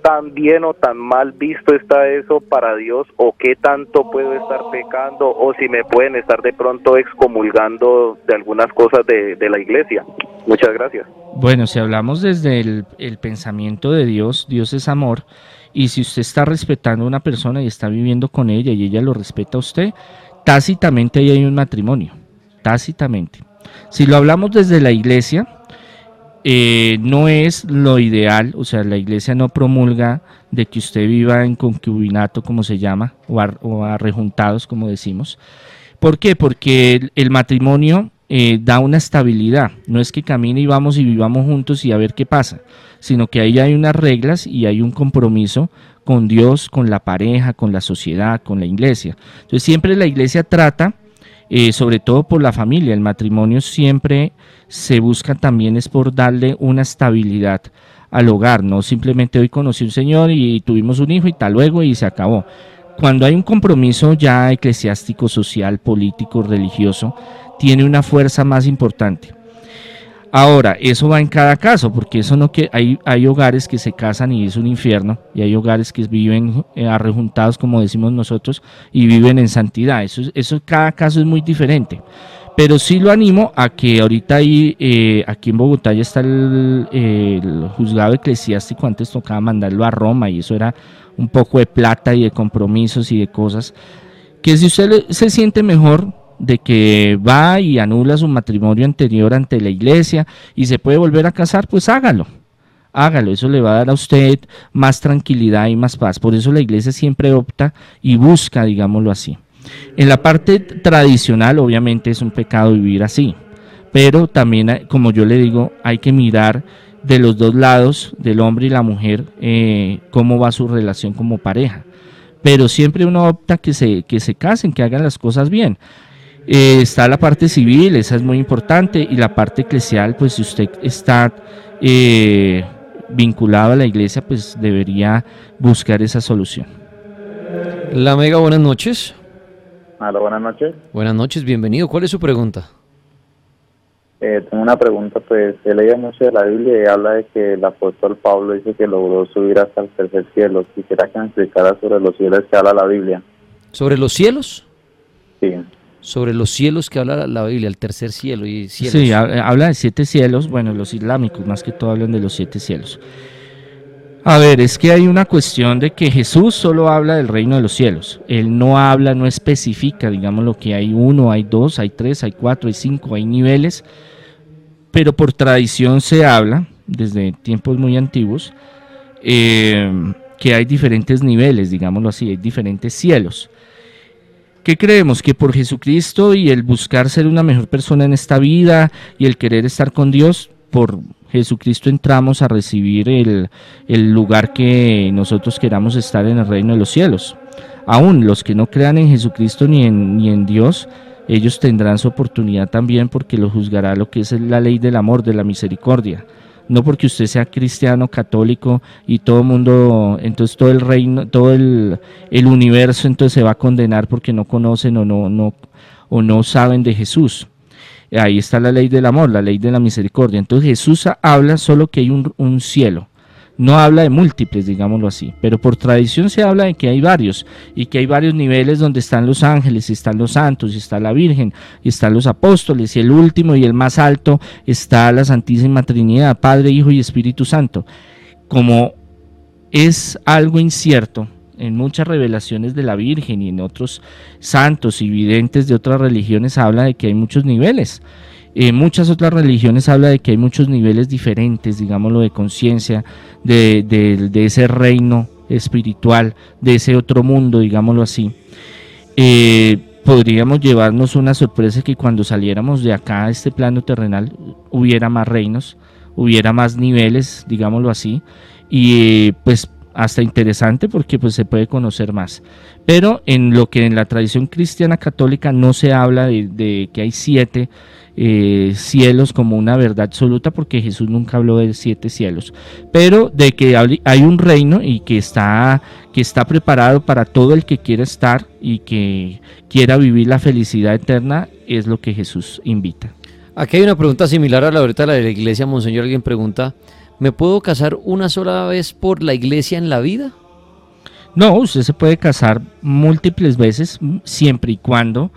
Speaker 11: tan bien o tan mal visto está eso para Dios o qué tanto puedo estar pecando o si me pueden estar de pronto excomulgando de algunas cosas de, la iglesia. Muchas gracias.
Speaker 4: Bueno, si hablamos desde el, el pensamiento de Dios, Dios es amor y si usted está respetando a una persona y está viviendo con ella y ella lo respeta a usted, tácitamente ahí hay un matrimonio, tácitamente. Si lo hablamos desde la iglesia, eh, no es lo ideal, o sea, la iglesia no promulga de que usted viva en concubinato, como se llama, o, arrejuntados, como decimos. ¿Por qué? Porque el, matrimonio eh, da una estabilidad. No es que camine y vamos y vivamos juntos y a ver qué pasa, sino que ahí hay unas reglas y hay un compromiso con Dios, con la pareja, con la sociedad, con la iglesia. Entonces siempre la iglesia trata, eh, sobre todo por la familia, el matrimonio siempre se busca también es por darle una estabilidad al hogar, no simplemente hoy conocí un señor y tuvimos un hijo y tal luego y se acabó. Cuando hay un compromiso ya eclesiástico, social, político, religioso, tiene una fuerza más importante. Ahora, eso va en cada caso, porque eso no que hay, hay hogares que se casan y es un infierno, y hay hogares que viven eh, arrejuntados, como decimos nosotros, y viven en santidad. Eso, eso cada caso es muy diferente. Pero sí lo animo a que ahorita ahí, eh, aquí en Bogotá ya está el, el, juzgado eclesiástico, antes tocaba mandarlo a Roma y eso era un poco de plata y de compromisos y de cosas, que si usted se siente mejor, de que va y anula su matrimonio anterior ante la iglesia y se puede volver a casar, pues hágalo. Hágalo, eso le va a dar a usted más tranquilidad y más paz. Por eso la iglesia siempre opta y busca, digámoslo así. En la parte tradicional, obviamente es un pecado vivir así, pero también, como yo le digo, hay que mirar de los dos lados, del hombre y la mujer, eh, cómo va su relación como pareja. Pero siempre uno opta que se, que se casen, que hagan las cosas bien. Eh, está la parte civil, esa es muy importante, y la parte eclesial, pues si usted está eh, vinculado a la iglesia, pues debería buscar esa solución.
Speaker 1: La Mega, buenas noches.
Speaker 8: Hola, buenas noches.
Speaker 1: Buenas noches, bienvenido. ¿Cuál es su pregunta?
Speaker 8: Eh, tengo una pregunta, pues he leído mucho de la Biblia y habla de que el apóstol Pablo dice que logró subir hasta el tercer cielo. Quisiera que me explicara sobre los cielos que habla la Biblia.
Speaker 1: ¿Sobre los cielos?
Speaker 8: Sí
Speaker 1: sobre los cielos que habla la Biblia, el tercer cielo y cielos.
Speaker 4: Sí, habla de siete cielos, bueno, los islámicos más que todo hablan de los siete cielos. A ver, es que hay una cuestión de que Jesús solo habla del reino de los cielos. Él no habla, no especifica, digamos, lo que hay uno, hay dos, hay tres, hay cuatro, hay cinco, hay niveles. Pero por tradición se habla, desde tiempos muy antiguos, eh, que hay diferentes niveles, digámoslo así, hay diferentes cielos. ¿Qué creemos? Que por Jesucristo y el buscar ser una mejor persona en esta vida y el querer estar con Dios, por Jesucristo entramos a recibir el, lugar que nosotros queramos estar en el reino de los cielos. Aún los que no crean en Jesucristo ni en, ni en Dios, ellos tendrán su oportunidad también porque lo juzgará lo que es la ley del amor, de la misericordia no porque usted sea cristiano, católico y todo el mundo, entonces todo el reino, todo el, universo entonces se va a condenar porque no conocen o no, no, o no saben de Jesús. Ahí está la ley del amor, la ley de la misericordia. Entonces Jesús habla solo que hay un, cielo no habla de múltiples, digámoslo así, pero por tradición se habla de que hay varios y que hay varios niveles donde están los ángeles, están los santos, está la Virgen, están los apóstoles, y el último y el más alto está la Santísima Trinidad, Padre, Hijo y Espíritu Santo. Como es algo incierto, en muchas revelaciones de la Virgen y en otros santos y videntes de otras religiones habla de que hay muchos niveles. En muchas otras religiones habla de que hay muchos niveles diferentes, digámoslo, de conciencia, de, ese reino espiritual, de ese otro mundo, digámoslo así. Eh, podríamos llevarnos una sorpresa que cuando saliéramos de acá a este plano terrenal hubiera más reinos, hubiera más niveles, digámoslo así, y pues hasta interesante porque pues se puede conocer más. Pero en lo que en la tradición cristiana católica no se habla de, que hay siete eh, cielos como una verdad absoluta, porque Jesús nunca habló de siete cielos, pero de que hay un reino y que está, que está preparado para todo el que quiera estar y que quiera vivir la felicidad eterna, es lo que Jesús invita.
Speaker 1: Aquí hay una pregunta similar a la ahorita la de la iglesia, Monseñor. Alguien pregunta, ¿me puedo casar una sola vez por la iglesia en la vida?
Speaker 4: No, usted se puede casar múltiples veces siempre y cuando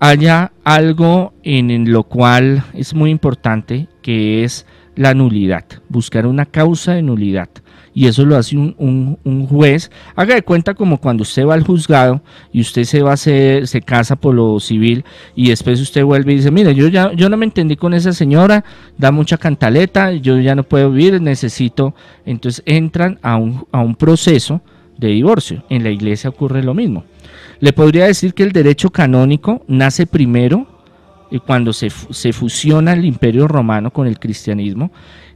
Speaker 4: haya algo en lo cual es muy importante, que es la nulidad, buscar una causa de nulidad. Y eso lo hace un, juez. Haga de cuenta como cuando usted va al juzgado y usted se va a hacer, se casa por lo civil y después usted vuelve y dice, mire, yo ya yo no me entendí con esa señora, da mucha cantaleta, yo ya no puedo vivir, necesito. Entonces entran a un, a un proceso de divorcio. En la iglesia ocurre lo mismo. Le podría decir que el derecho canónico nace primero eh, cuando se, se, fusiona el imperio romano con el cristianismo,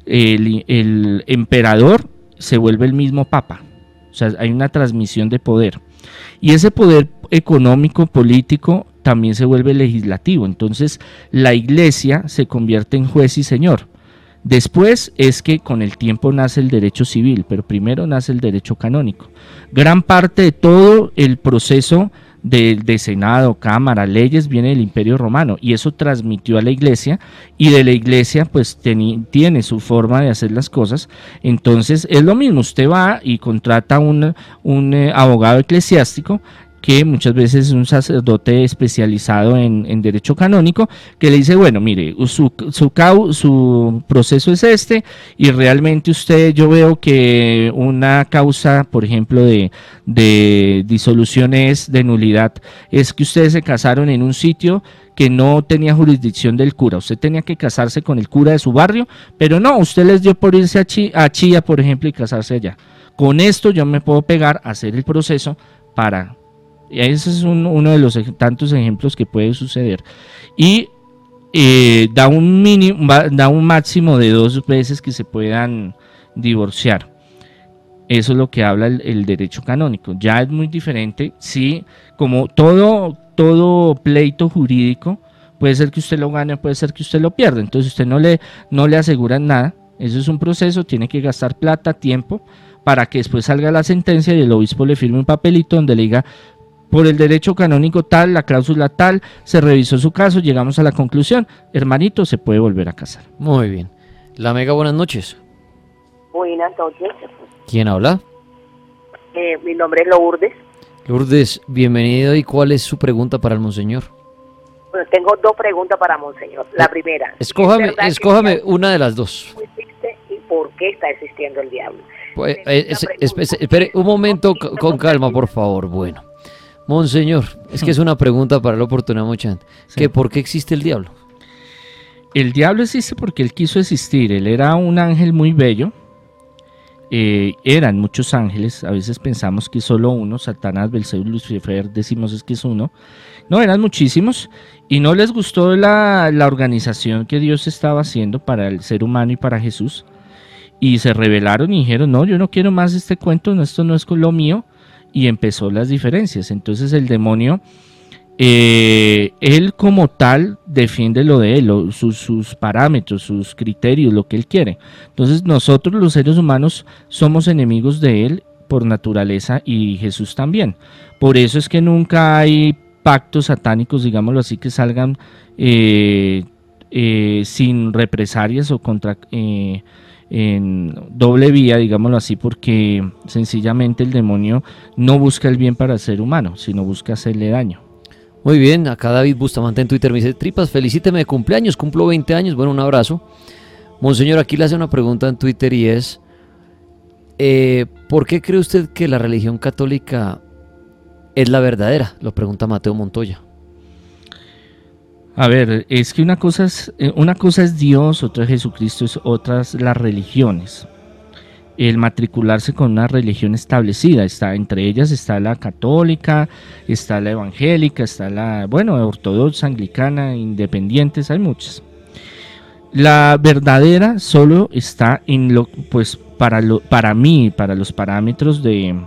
Speaker 4: el, el emperador se vuelve el mismo papa. O sea, hay una transmisión de poder. Y ese poder económico, político, también se vuelve legislativo. Entonces, la iglesia se convierte en juez y señor. Después es que con el tiempo nace el derecho civil, pero primero nace el derecho canónico. Gran parte de todo el proceso de, Senado, Cámara, leyes, viene del Imperio Romano y eso transmitió a la iglesia y de la iglesia pues tiene su forma de hacer las cosas. Entonces es lo mismo, usted va y contrata un, un eh, abogado eclesiástico que muchas veces es un sacerdote especializado en, derecho canónico, que le dice, bueno, mire, su, su, su proceso es este y realmente usted, yo veo que una causa, por ejemplo, de, de disolución es de nulidad, es que ustedes se casaron en un sitio que no tenía jurisdicción del cura. Usted tenía que casarse con el cura de su barrio, pero no, usted les dio por irse a, a Chía, por ejemplo, y casarse allá. Con esto yo me puedo pegar a hacer el proceso para ese es uno de los tantos ejemplos que puede suceder. Y eh, da, un mínimo, da un máximo de dos veces que se puedan divorciar. Eso es lo que habla el, derecho canónico. Ya es muy diferente. Sí, como todo, todo pleito jurídico, puede ser que usted lo gane, puede ser que usted lo pierda. Entonces usted no le, no le asegura nada. Eso es un proceso, tiene que gastar plata, tiempo, para que después salga la sentencia y el obispo le firme un papelito donde le diga, por el derecho canónico tal, la cláusula tal, se revisó su caso, llegamos a la conclusión, hermanito, se puede volver a casar.
Speaker 1: Muy bien. La Mega, buenas noches.
Speaker 12: Buenas noches.
Speaker 1: ¿Quién habla?
Speaker 12: Eh, mi nombre es Lourdes.
Speaker 1: Lourdes, bienvenido. ¿Y cuál es su pregunta para el monseñor?
Speaker 12: Bueno, tengo dos preguntas para monseñor. La eh, primera.
Speaker 1: Escójame, escójame una de las dos.
Speaker 12: ¿Y por qué está existiendo el diablo?
Speaker 1: Pues, eh, espere un momento con calma, por favor. Bueno. Monseñor, es que es una pregunta para la oportunidad mucha gente. ¿Por qué existe el diablo?
Speaker 4: El diablo existe porque él quiso existir. Él era un ángel muy bello. Eh, eran muchos ángeles. A veces pensamos que solo uno. Satanás, Belcebú, Lucifer, decimos es que es uno. No, eran muchísimos. Y no les gustó la, la organización que Dios estaba haciendo para el ser humano y para Jesús. Y se rebelaron y dijeron, no, yo no quiero más este cuento. esto no es lo mío y empezó las diferencias. Entonces el demonio, eh, él como tal defiende lo de él, sus, parámetros, sus criterios, lo que él quiere. Entonces nosotros los seres humanos somos enemigos de él por naturaleza y Jesús también. Por eso es que nunca hay pactos satánicos, digámoslo así, que salgan eh, eh, sin represalias o contra en doble vía, digámoslo así, porque sencillamente el demonio no busca el bien para el ser humano, sino busca hacerle daño.
Speaker 1: Muy bien, acá David Bustamante en Twitter me dice, Tripas, felicíteme de cumpleaños, cumplo 20 años, bueno, un abrazo. Monseñor, aquí le hace una pregunta en Twitter y es, eh, ¿por qué cree usted que la religión católica es la verdadera? Lo pregunta Mateo Montoya.
Speaker 4: A ver, es que una cosa es, eh, una cosa es Dios, otra es Jesucristo, es otras las religiones. El matricularse con una religión establecida, está entre ellas está la católica, está la evangélica, está la, bueno, ortodoxa, anglicana, independientes, hay muchas. La verdadera solo está en lo, pues para lo, para mí, para los parámetros de,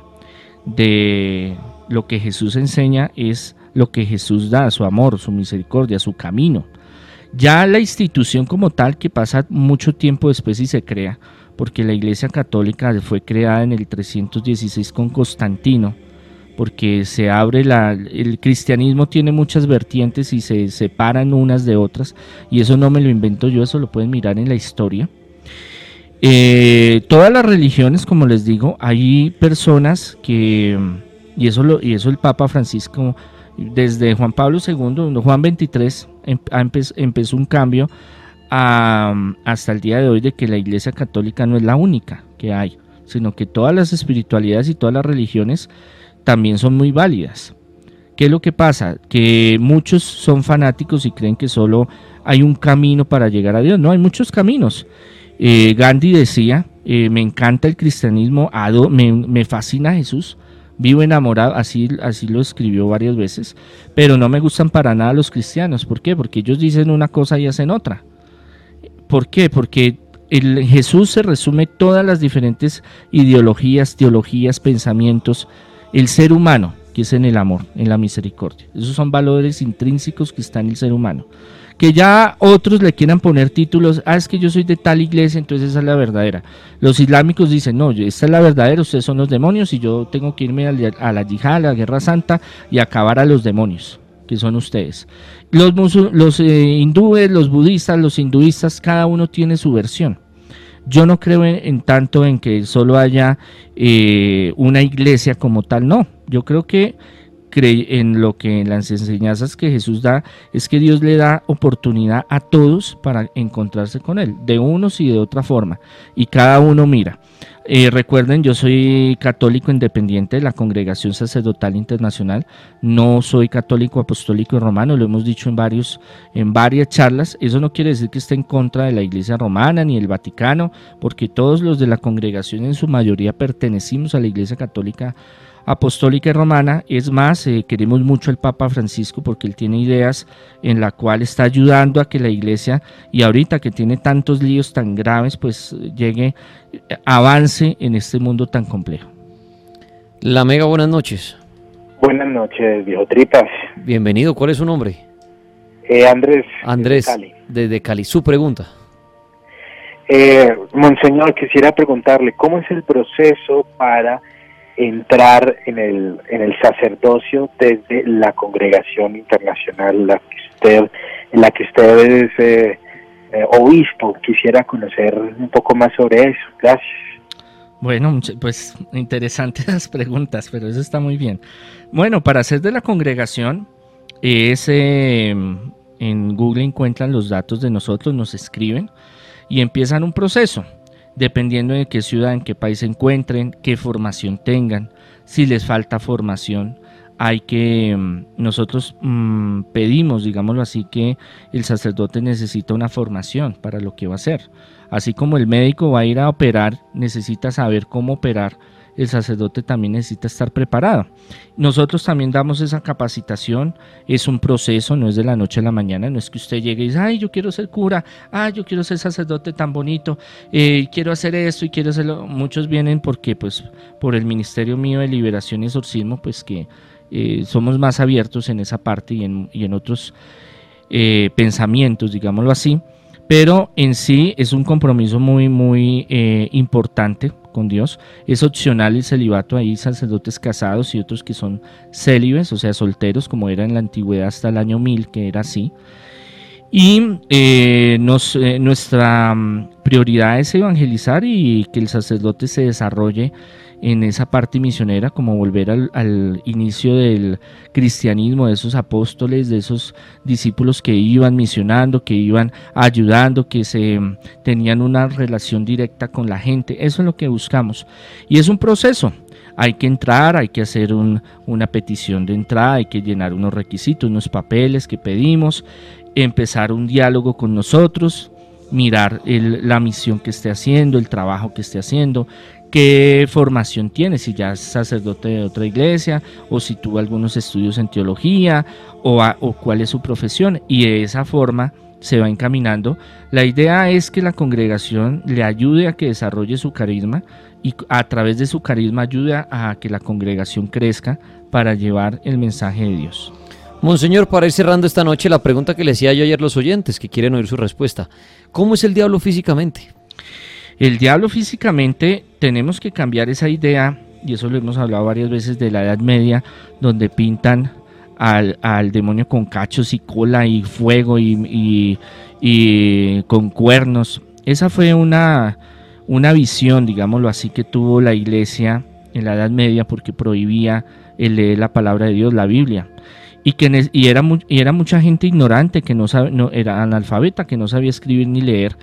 Speaker 4: de lo que Jesús enseña es lo que Jesús da, su amor, su misericordia, su camino. Ya la institución como tal que pasa mucho tiempo después y se crea, porque la Iglesia Católica fue creada en el 316 con Constantino, porque se abre la, el cristianismo tiene muchas vertientes y se separan unas de otras, y eso no me lo invento yo, eso lo pueden mirar en la historia. Eh, todas las religiones, como les digo, hay personas que, y eso, y eso el Papa Francisco desde Juan Pablo II, Juan 23, em, empezó un cambio hasta el día de hoy de que la Iglesia Católica no es la única que hay, sino que todas las espiritualidades y todas las religiones también son muy válidas. ¿Qué es lo que pasa? Que muchos son fanáticos y creen que solo hay un camino para llegar a Dios. No, hay muchos caminos. Eh, Gandhi decía, eh, me encanta el cristianismo, me fascina Jesús, Vivo enamorado, así, así lo escribió varias veces, pero no me gustan para nada los cristianos. ¿Por qué? Porque ellos dicen una cosa y hacen otra. ¿Por qué? Porque el Jesús se resume todas las diferentes ideologías, teologías, pensamientos, el ser humano, que es en el amor, en la misericordia. Esos son valores intrínsecos que están en el ser humano. Que ya otros le quieran poner títulos, ah, es que yo soy de tal iglesia, entonces esa es la verdadera. Los islámicos dicen, no, esta es la verdadera, ustedes son los demonios y yo tengo que irme a la yihad, a la guerra santa y acabar a los demonios que son ustedes. Los, los eh, hindúes, los budistas, los hinduistas, cada uno tiene su versión. Yo no creo en, tanto en que solo haya eh, una iglesia como tal, no. Yo creo que en lo que en las enseñanzas que Jesús da es que Dios le da oportunidad a todos para encontrarse con Él, de unos y de otra forma, y cada uno mira. Eh, recuerden, yo soy católico independiente de la Congregación Sacerdotal Internacional. No soy católico apostólico y romano, lo hemos dicho en, varios, en varias charlas. Eso no quiere decir que esté en contra de la Iglesia romana ni el Vaticano, porque todos los de la congregación en su mayoría pertenecimos a la Iglesia Católica apostólica y romana. Es más, eh, queremos mucho al Papa Francisco porque él tiene ideas en la cual está ayudando a que la iglesia, y ahorita que tiene tantos líos tan graves, pues llegue, eh, avance en este mundo tan complejo.
Speaker 1: La Mega, buenas noches.
Speaker 13: Buenas noches, viejo Tripas.
Speaker 1: Bienvenido, ¿cuál es su nombre?
Speaker 13: Eh, Andrés.
Speaker 1: Andrés, desde Cali. desde Cali. Su pregunta.
Speaker 13: Monseñor, quisiera preguntarle, ¿cómo es el proceso para entrar en el, en el sacerdocio desde la congregación internacional la que usted, en la que usted es eh, eh, obispo. Quisiera conocer un poco más sobre eso. Gracias.
Speaker 4: Bueno, pues interesantes las preguntas, pero eso está muy bien. Bueno, para ser de la congregación, es, em, en Google encuentran los datos de nosotros, nos escriben y empiezan un proceso dependiendo de qué ciudad, en qué país se encuentren, qué formación tengan, si les falta formación. Hay que, mm, nosotros mm, pedimos, digámoslo así, que el sacerdote necesita una formación para lo que va a hacer. Así como el médico va a ir a operar, necesita saber cómo operar el sacerdote también necesita estar preparado. Nosotros también damos esa capacitación, es un proceso, no es de la noche a la mañana, no es que usted llegue y dice, ay, yo quiero ser cura, ay, yo quiero ser sacerdote tan bonito, eh, quiero hacer esto y quiero hacerlo. Muchos vienen porque, pues, por el ministerio mío de liberación y exorcismo, pues que eh, somos más abiertos en esa parte y en, y en otros eh, pensamientos, digámoslo así pero en sí es un compromiso muy, muy importante con Dios. Es opcional el celibato, hay sacerdotes casados y otros que son célibes, o sea, solteros, como era en la antigüedad hasta el año 1000, que era así. Y eh, nos, eh, nuestra mm, prioridad es evangelizar y que el sacerdote se desarrolle en esa parte misionera, como volver al, inicio del cristianismo, de esos apóstoles, de esos discípulos que iban misionando, que iban ayudando, que se tenían una relación directa con la gente. Eso es lo que buscamos. Y es un proceso. Hay que entrar, hay que hacer una petición de entrada, hay que llenar unos requisitos, unos papeles que pedimos, empezar un diálogo con nosotros, mirar la misión que esté haciendo, el trabajo que esté haciendo, qué formación tiene, si ya es sacerdote de otra iglesia o si tuvo algunos estudios en teología o, cuál es su profesión y de esa forma se va encaminando. La idea es que la congregación le ayude a que desarrolle su carisma y a través de su carisma ayude a que la congregación crezca para llevar el mensaje de Dios.
Speaker 1: Monseñor, para ir cerrando esta noche, la pregunta que le decía yo ayer a los oyentes que quieren oír su respuesta. ¿Cómo es el diablo físicamente?
Speaker 4: El diablo físicamente tenemos que cambiar esa idea, y eso lo hemos hablado varias veces de la Edad Media, donde pintan al, demonio con cachos y cola y fuego y, con cuernos. Esa fue una, una visión, digámoslo así, que tuvo la iglesia en la Edad Media porque prohibía el leer la palabra de Dios, la Biblia. Y, que, y, era, y era mucha gente ignorante, que no, sabe, no era analfabeta, que no sabía escribir ni leer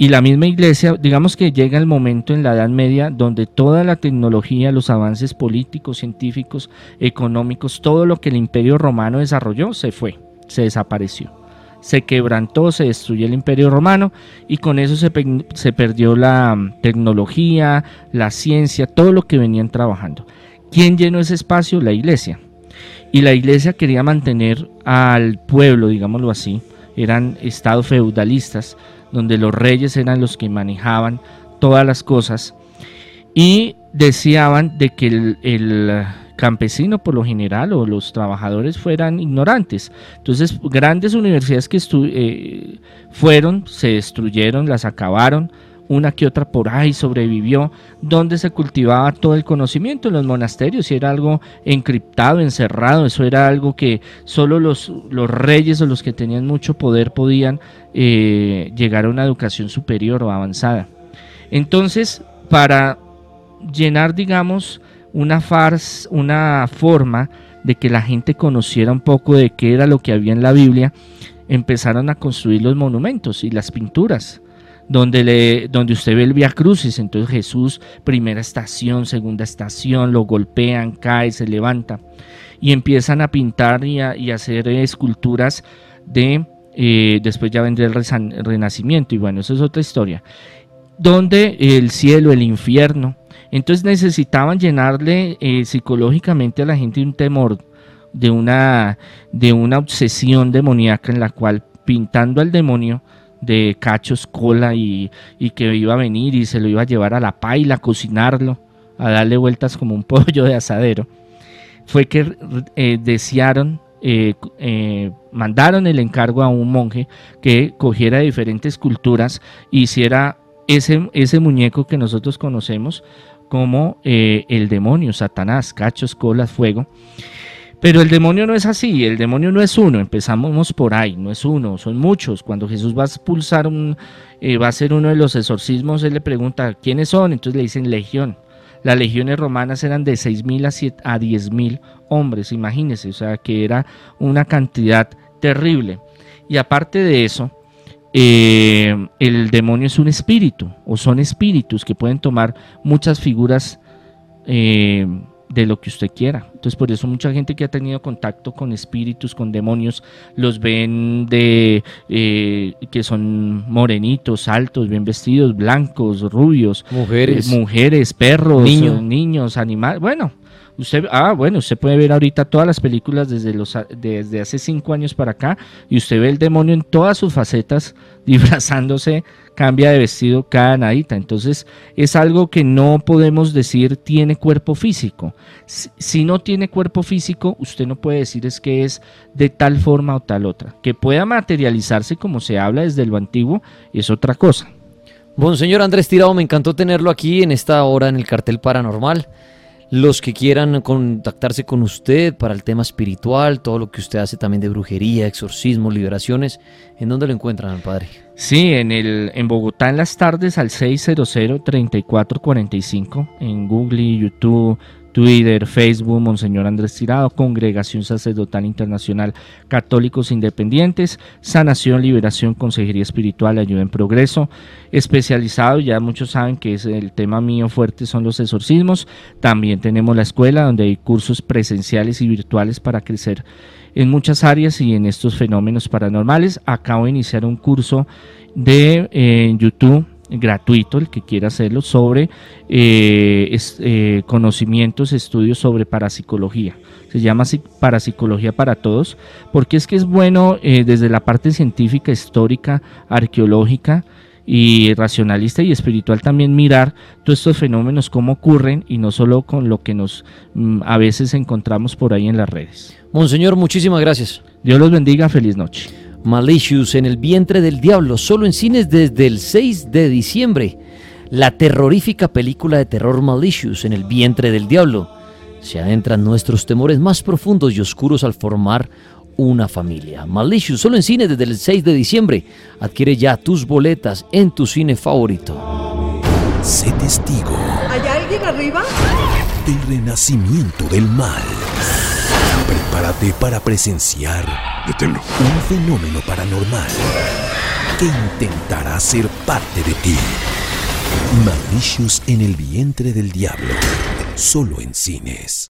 Speaker 4: y la misma iglesia, digamos que llega el momento en la Edad Media donde toda la tecnología, los avances políticos, científicos, económicos, todo lo que el imperio romano desarrolló se fue, se desapareció. Se quebrantó, se destruyó el imperio romano y con eso se, se perdió la mm, tecnología, la ciencia, todo lo que venían trabajando. ¿Quién llenó ese espacio? La iglesia. Y la iglesia quería mantener al pueblo, digámoslo así, eran estados feudalistas, donde los reyes eran los que manejaban todas las cosas y deseaban de que el, campesino por lo general o los trabajadores fueran ignorantes. Entonces grandes universidades que eh, fueron, se destruyeron, las acabaron, una que otra por ahí sobrevivió, donde se cultivaba todo el conocimiento en los monasterios y era algo encriptado, encerrado, eso era algo que solo los, los reyes o los que tenían mucho poder podían eh, llegar a una educación superior o avanzada. Entonces, para llenar, digamos, una farsa, una forma de que la gente conociera un poco de qué era lo que había en la Biblia, empezaron a construir los monumentos y las pinturas donde, le, donde usted ve el Via Crucis, entonces Jesús, primera estación, segunda estación, lo golpean, cae, se levanta, y empiezan a pintar y a, hacer esculturas de, eh, después ya vendría el renacimiento, y bueno, eso es otra historia, donde el cielo, el infierno, entonces necesitaban llenarle eh, psicológicamente a la gente un temor, de una, de una obsesión demoníaca en la cual pintando al demonio, de cachos, cola y, que iba a venir y se lo iba a llevar a la paila, a cocinarlo, a darle vueltas como un pollo de asadero, fue que eh, desearon, eh, eh, mandaron el encargo a un monje que cogiera diferentes culturas e hiciera ese, ese muñeco que nosotros conocemos como el demonio, Satanás, cachos, colas, fuego. Pero el demonio no es así, el demonio no es uno, empezamos por ahí, no es uno, son muchos. Cuando Jesús va a expulsar un, eh, va a hacer uno de los exorcismos, él le pregunta, ¿quiénes son? Entonces le dicen legión. Las legiones romanas eran de 6.000 a, a 10.000 hombres, imagínense, o sea que era una cantidad terrible. Y aparte de eso, eh, el demonio es un espíritu, o son espíritus que pueden tomar muchas figuras eh, de lo que usted quiera. Entonces por eso mucha gente que ha tenido contacto con espíritus, con demonios, los ven de eh, que son morenitos, altos, bien vestidos, blancos, rubios,
Speaker 1: mujeres,
Speaker 4: eh, mujeres, perros, niños, animales. Bueno, Usted, ah, bueno, usted puede ver ahorita todas las películas desde, los, desde hace cinco años para acá y usted ve el demonio en todas sus facetas disfrazándose, cambia de vestido cada nadita. Entonces es algo que no podemos decir tiene cuerpo físico. Si, no tiene cuerpo físico, usted no puede decir es que es de tal forma o tal otra. Que pueda materializarse como se habla desde lo antiguo es otra cosa.
Speaker 1: Bueno, señor Andrés Tirado, me encantó tenerlo aquí en esta hora en el cartel paranormal los que quieran contactarse con usted para el tema espiritual, todo lo que usted hace también de brujería, exorcismo, liberaciones, ¿en dónde lo encuentran, padre?
Speaker 4: Sí, en, el, en Bogotá en las tardes al 600-3445, en Google, YouTube, Twitter, Facebook, Monseñor Andrés Tirado, Congregación Sacerdotal Internacional Católicos Independientes, Sanación, Liberación, Consejería Espiritual, Ayuda en Progreso, especializado, ya muchos saben que es el tema mío fuerte son los exorcismos, también tenemos la escuela donde hay cursos presenciales y virtuales para crecer en muchas áreas y en estos fenómenos paranormales. Acabo de iniciar un curso de eh, YouTube gratuito, el que quiera hacerlo, sobre eh, eh, conocimientos, estudios sobre parapsicología. Se llama Parapsicología para Todos, porque es que es bueno eh, desde la parte científica, histórica, arqueológica, y racionalista y espiritual también mirar todos estos fenómenos cómo ocurren y no solo con lo que nos mm, a veces encontramos por ahí en las redes.
Speaker 1: Monseñor, muchísimas gracias.
Speaker 4: Dios los bendiga, feliz noche.
Speaker 1: Malicious en el vientre del diablo, solo en cines desde el 6 de diciembre. La terrorífica película de terror Malicious en el vientre del diablo. Se adentran nuestros temores más profundos y oscuros al formar una familia. Malicious, solo en cines desde el 6 de diciembre. Adquiere ya tus boletas en tu cine favorito.
Speaker 2: Sé testigo.
Speaker 14: ¿Hay alguien arriba?
Speaker 2: Del renacimiento del mal. Prepárate para presenciar
Speaker 7: Deténlo.
Speaker 2: un fenómeno paranormal que intentará ser parte de ti. Malicious en el vientre del diablo, solo en cines.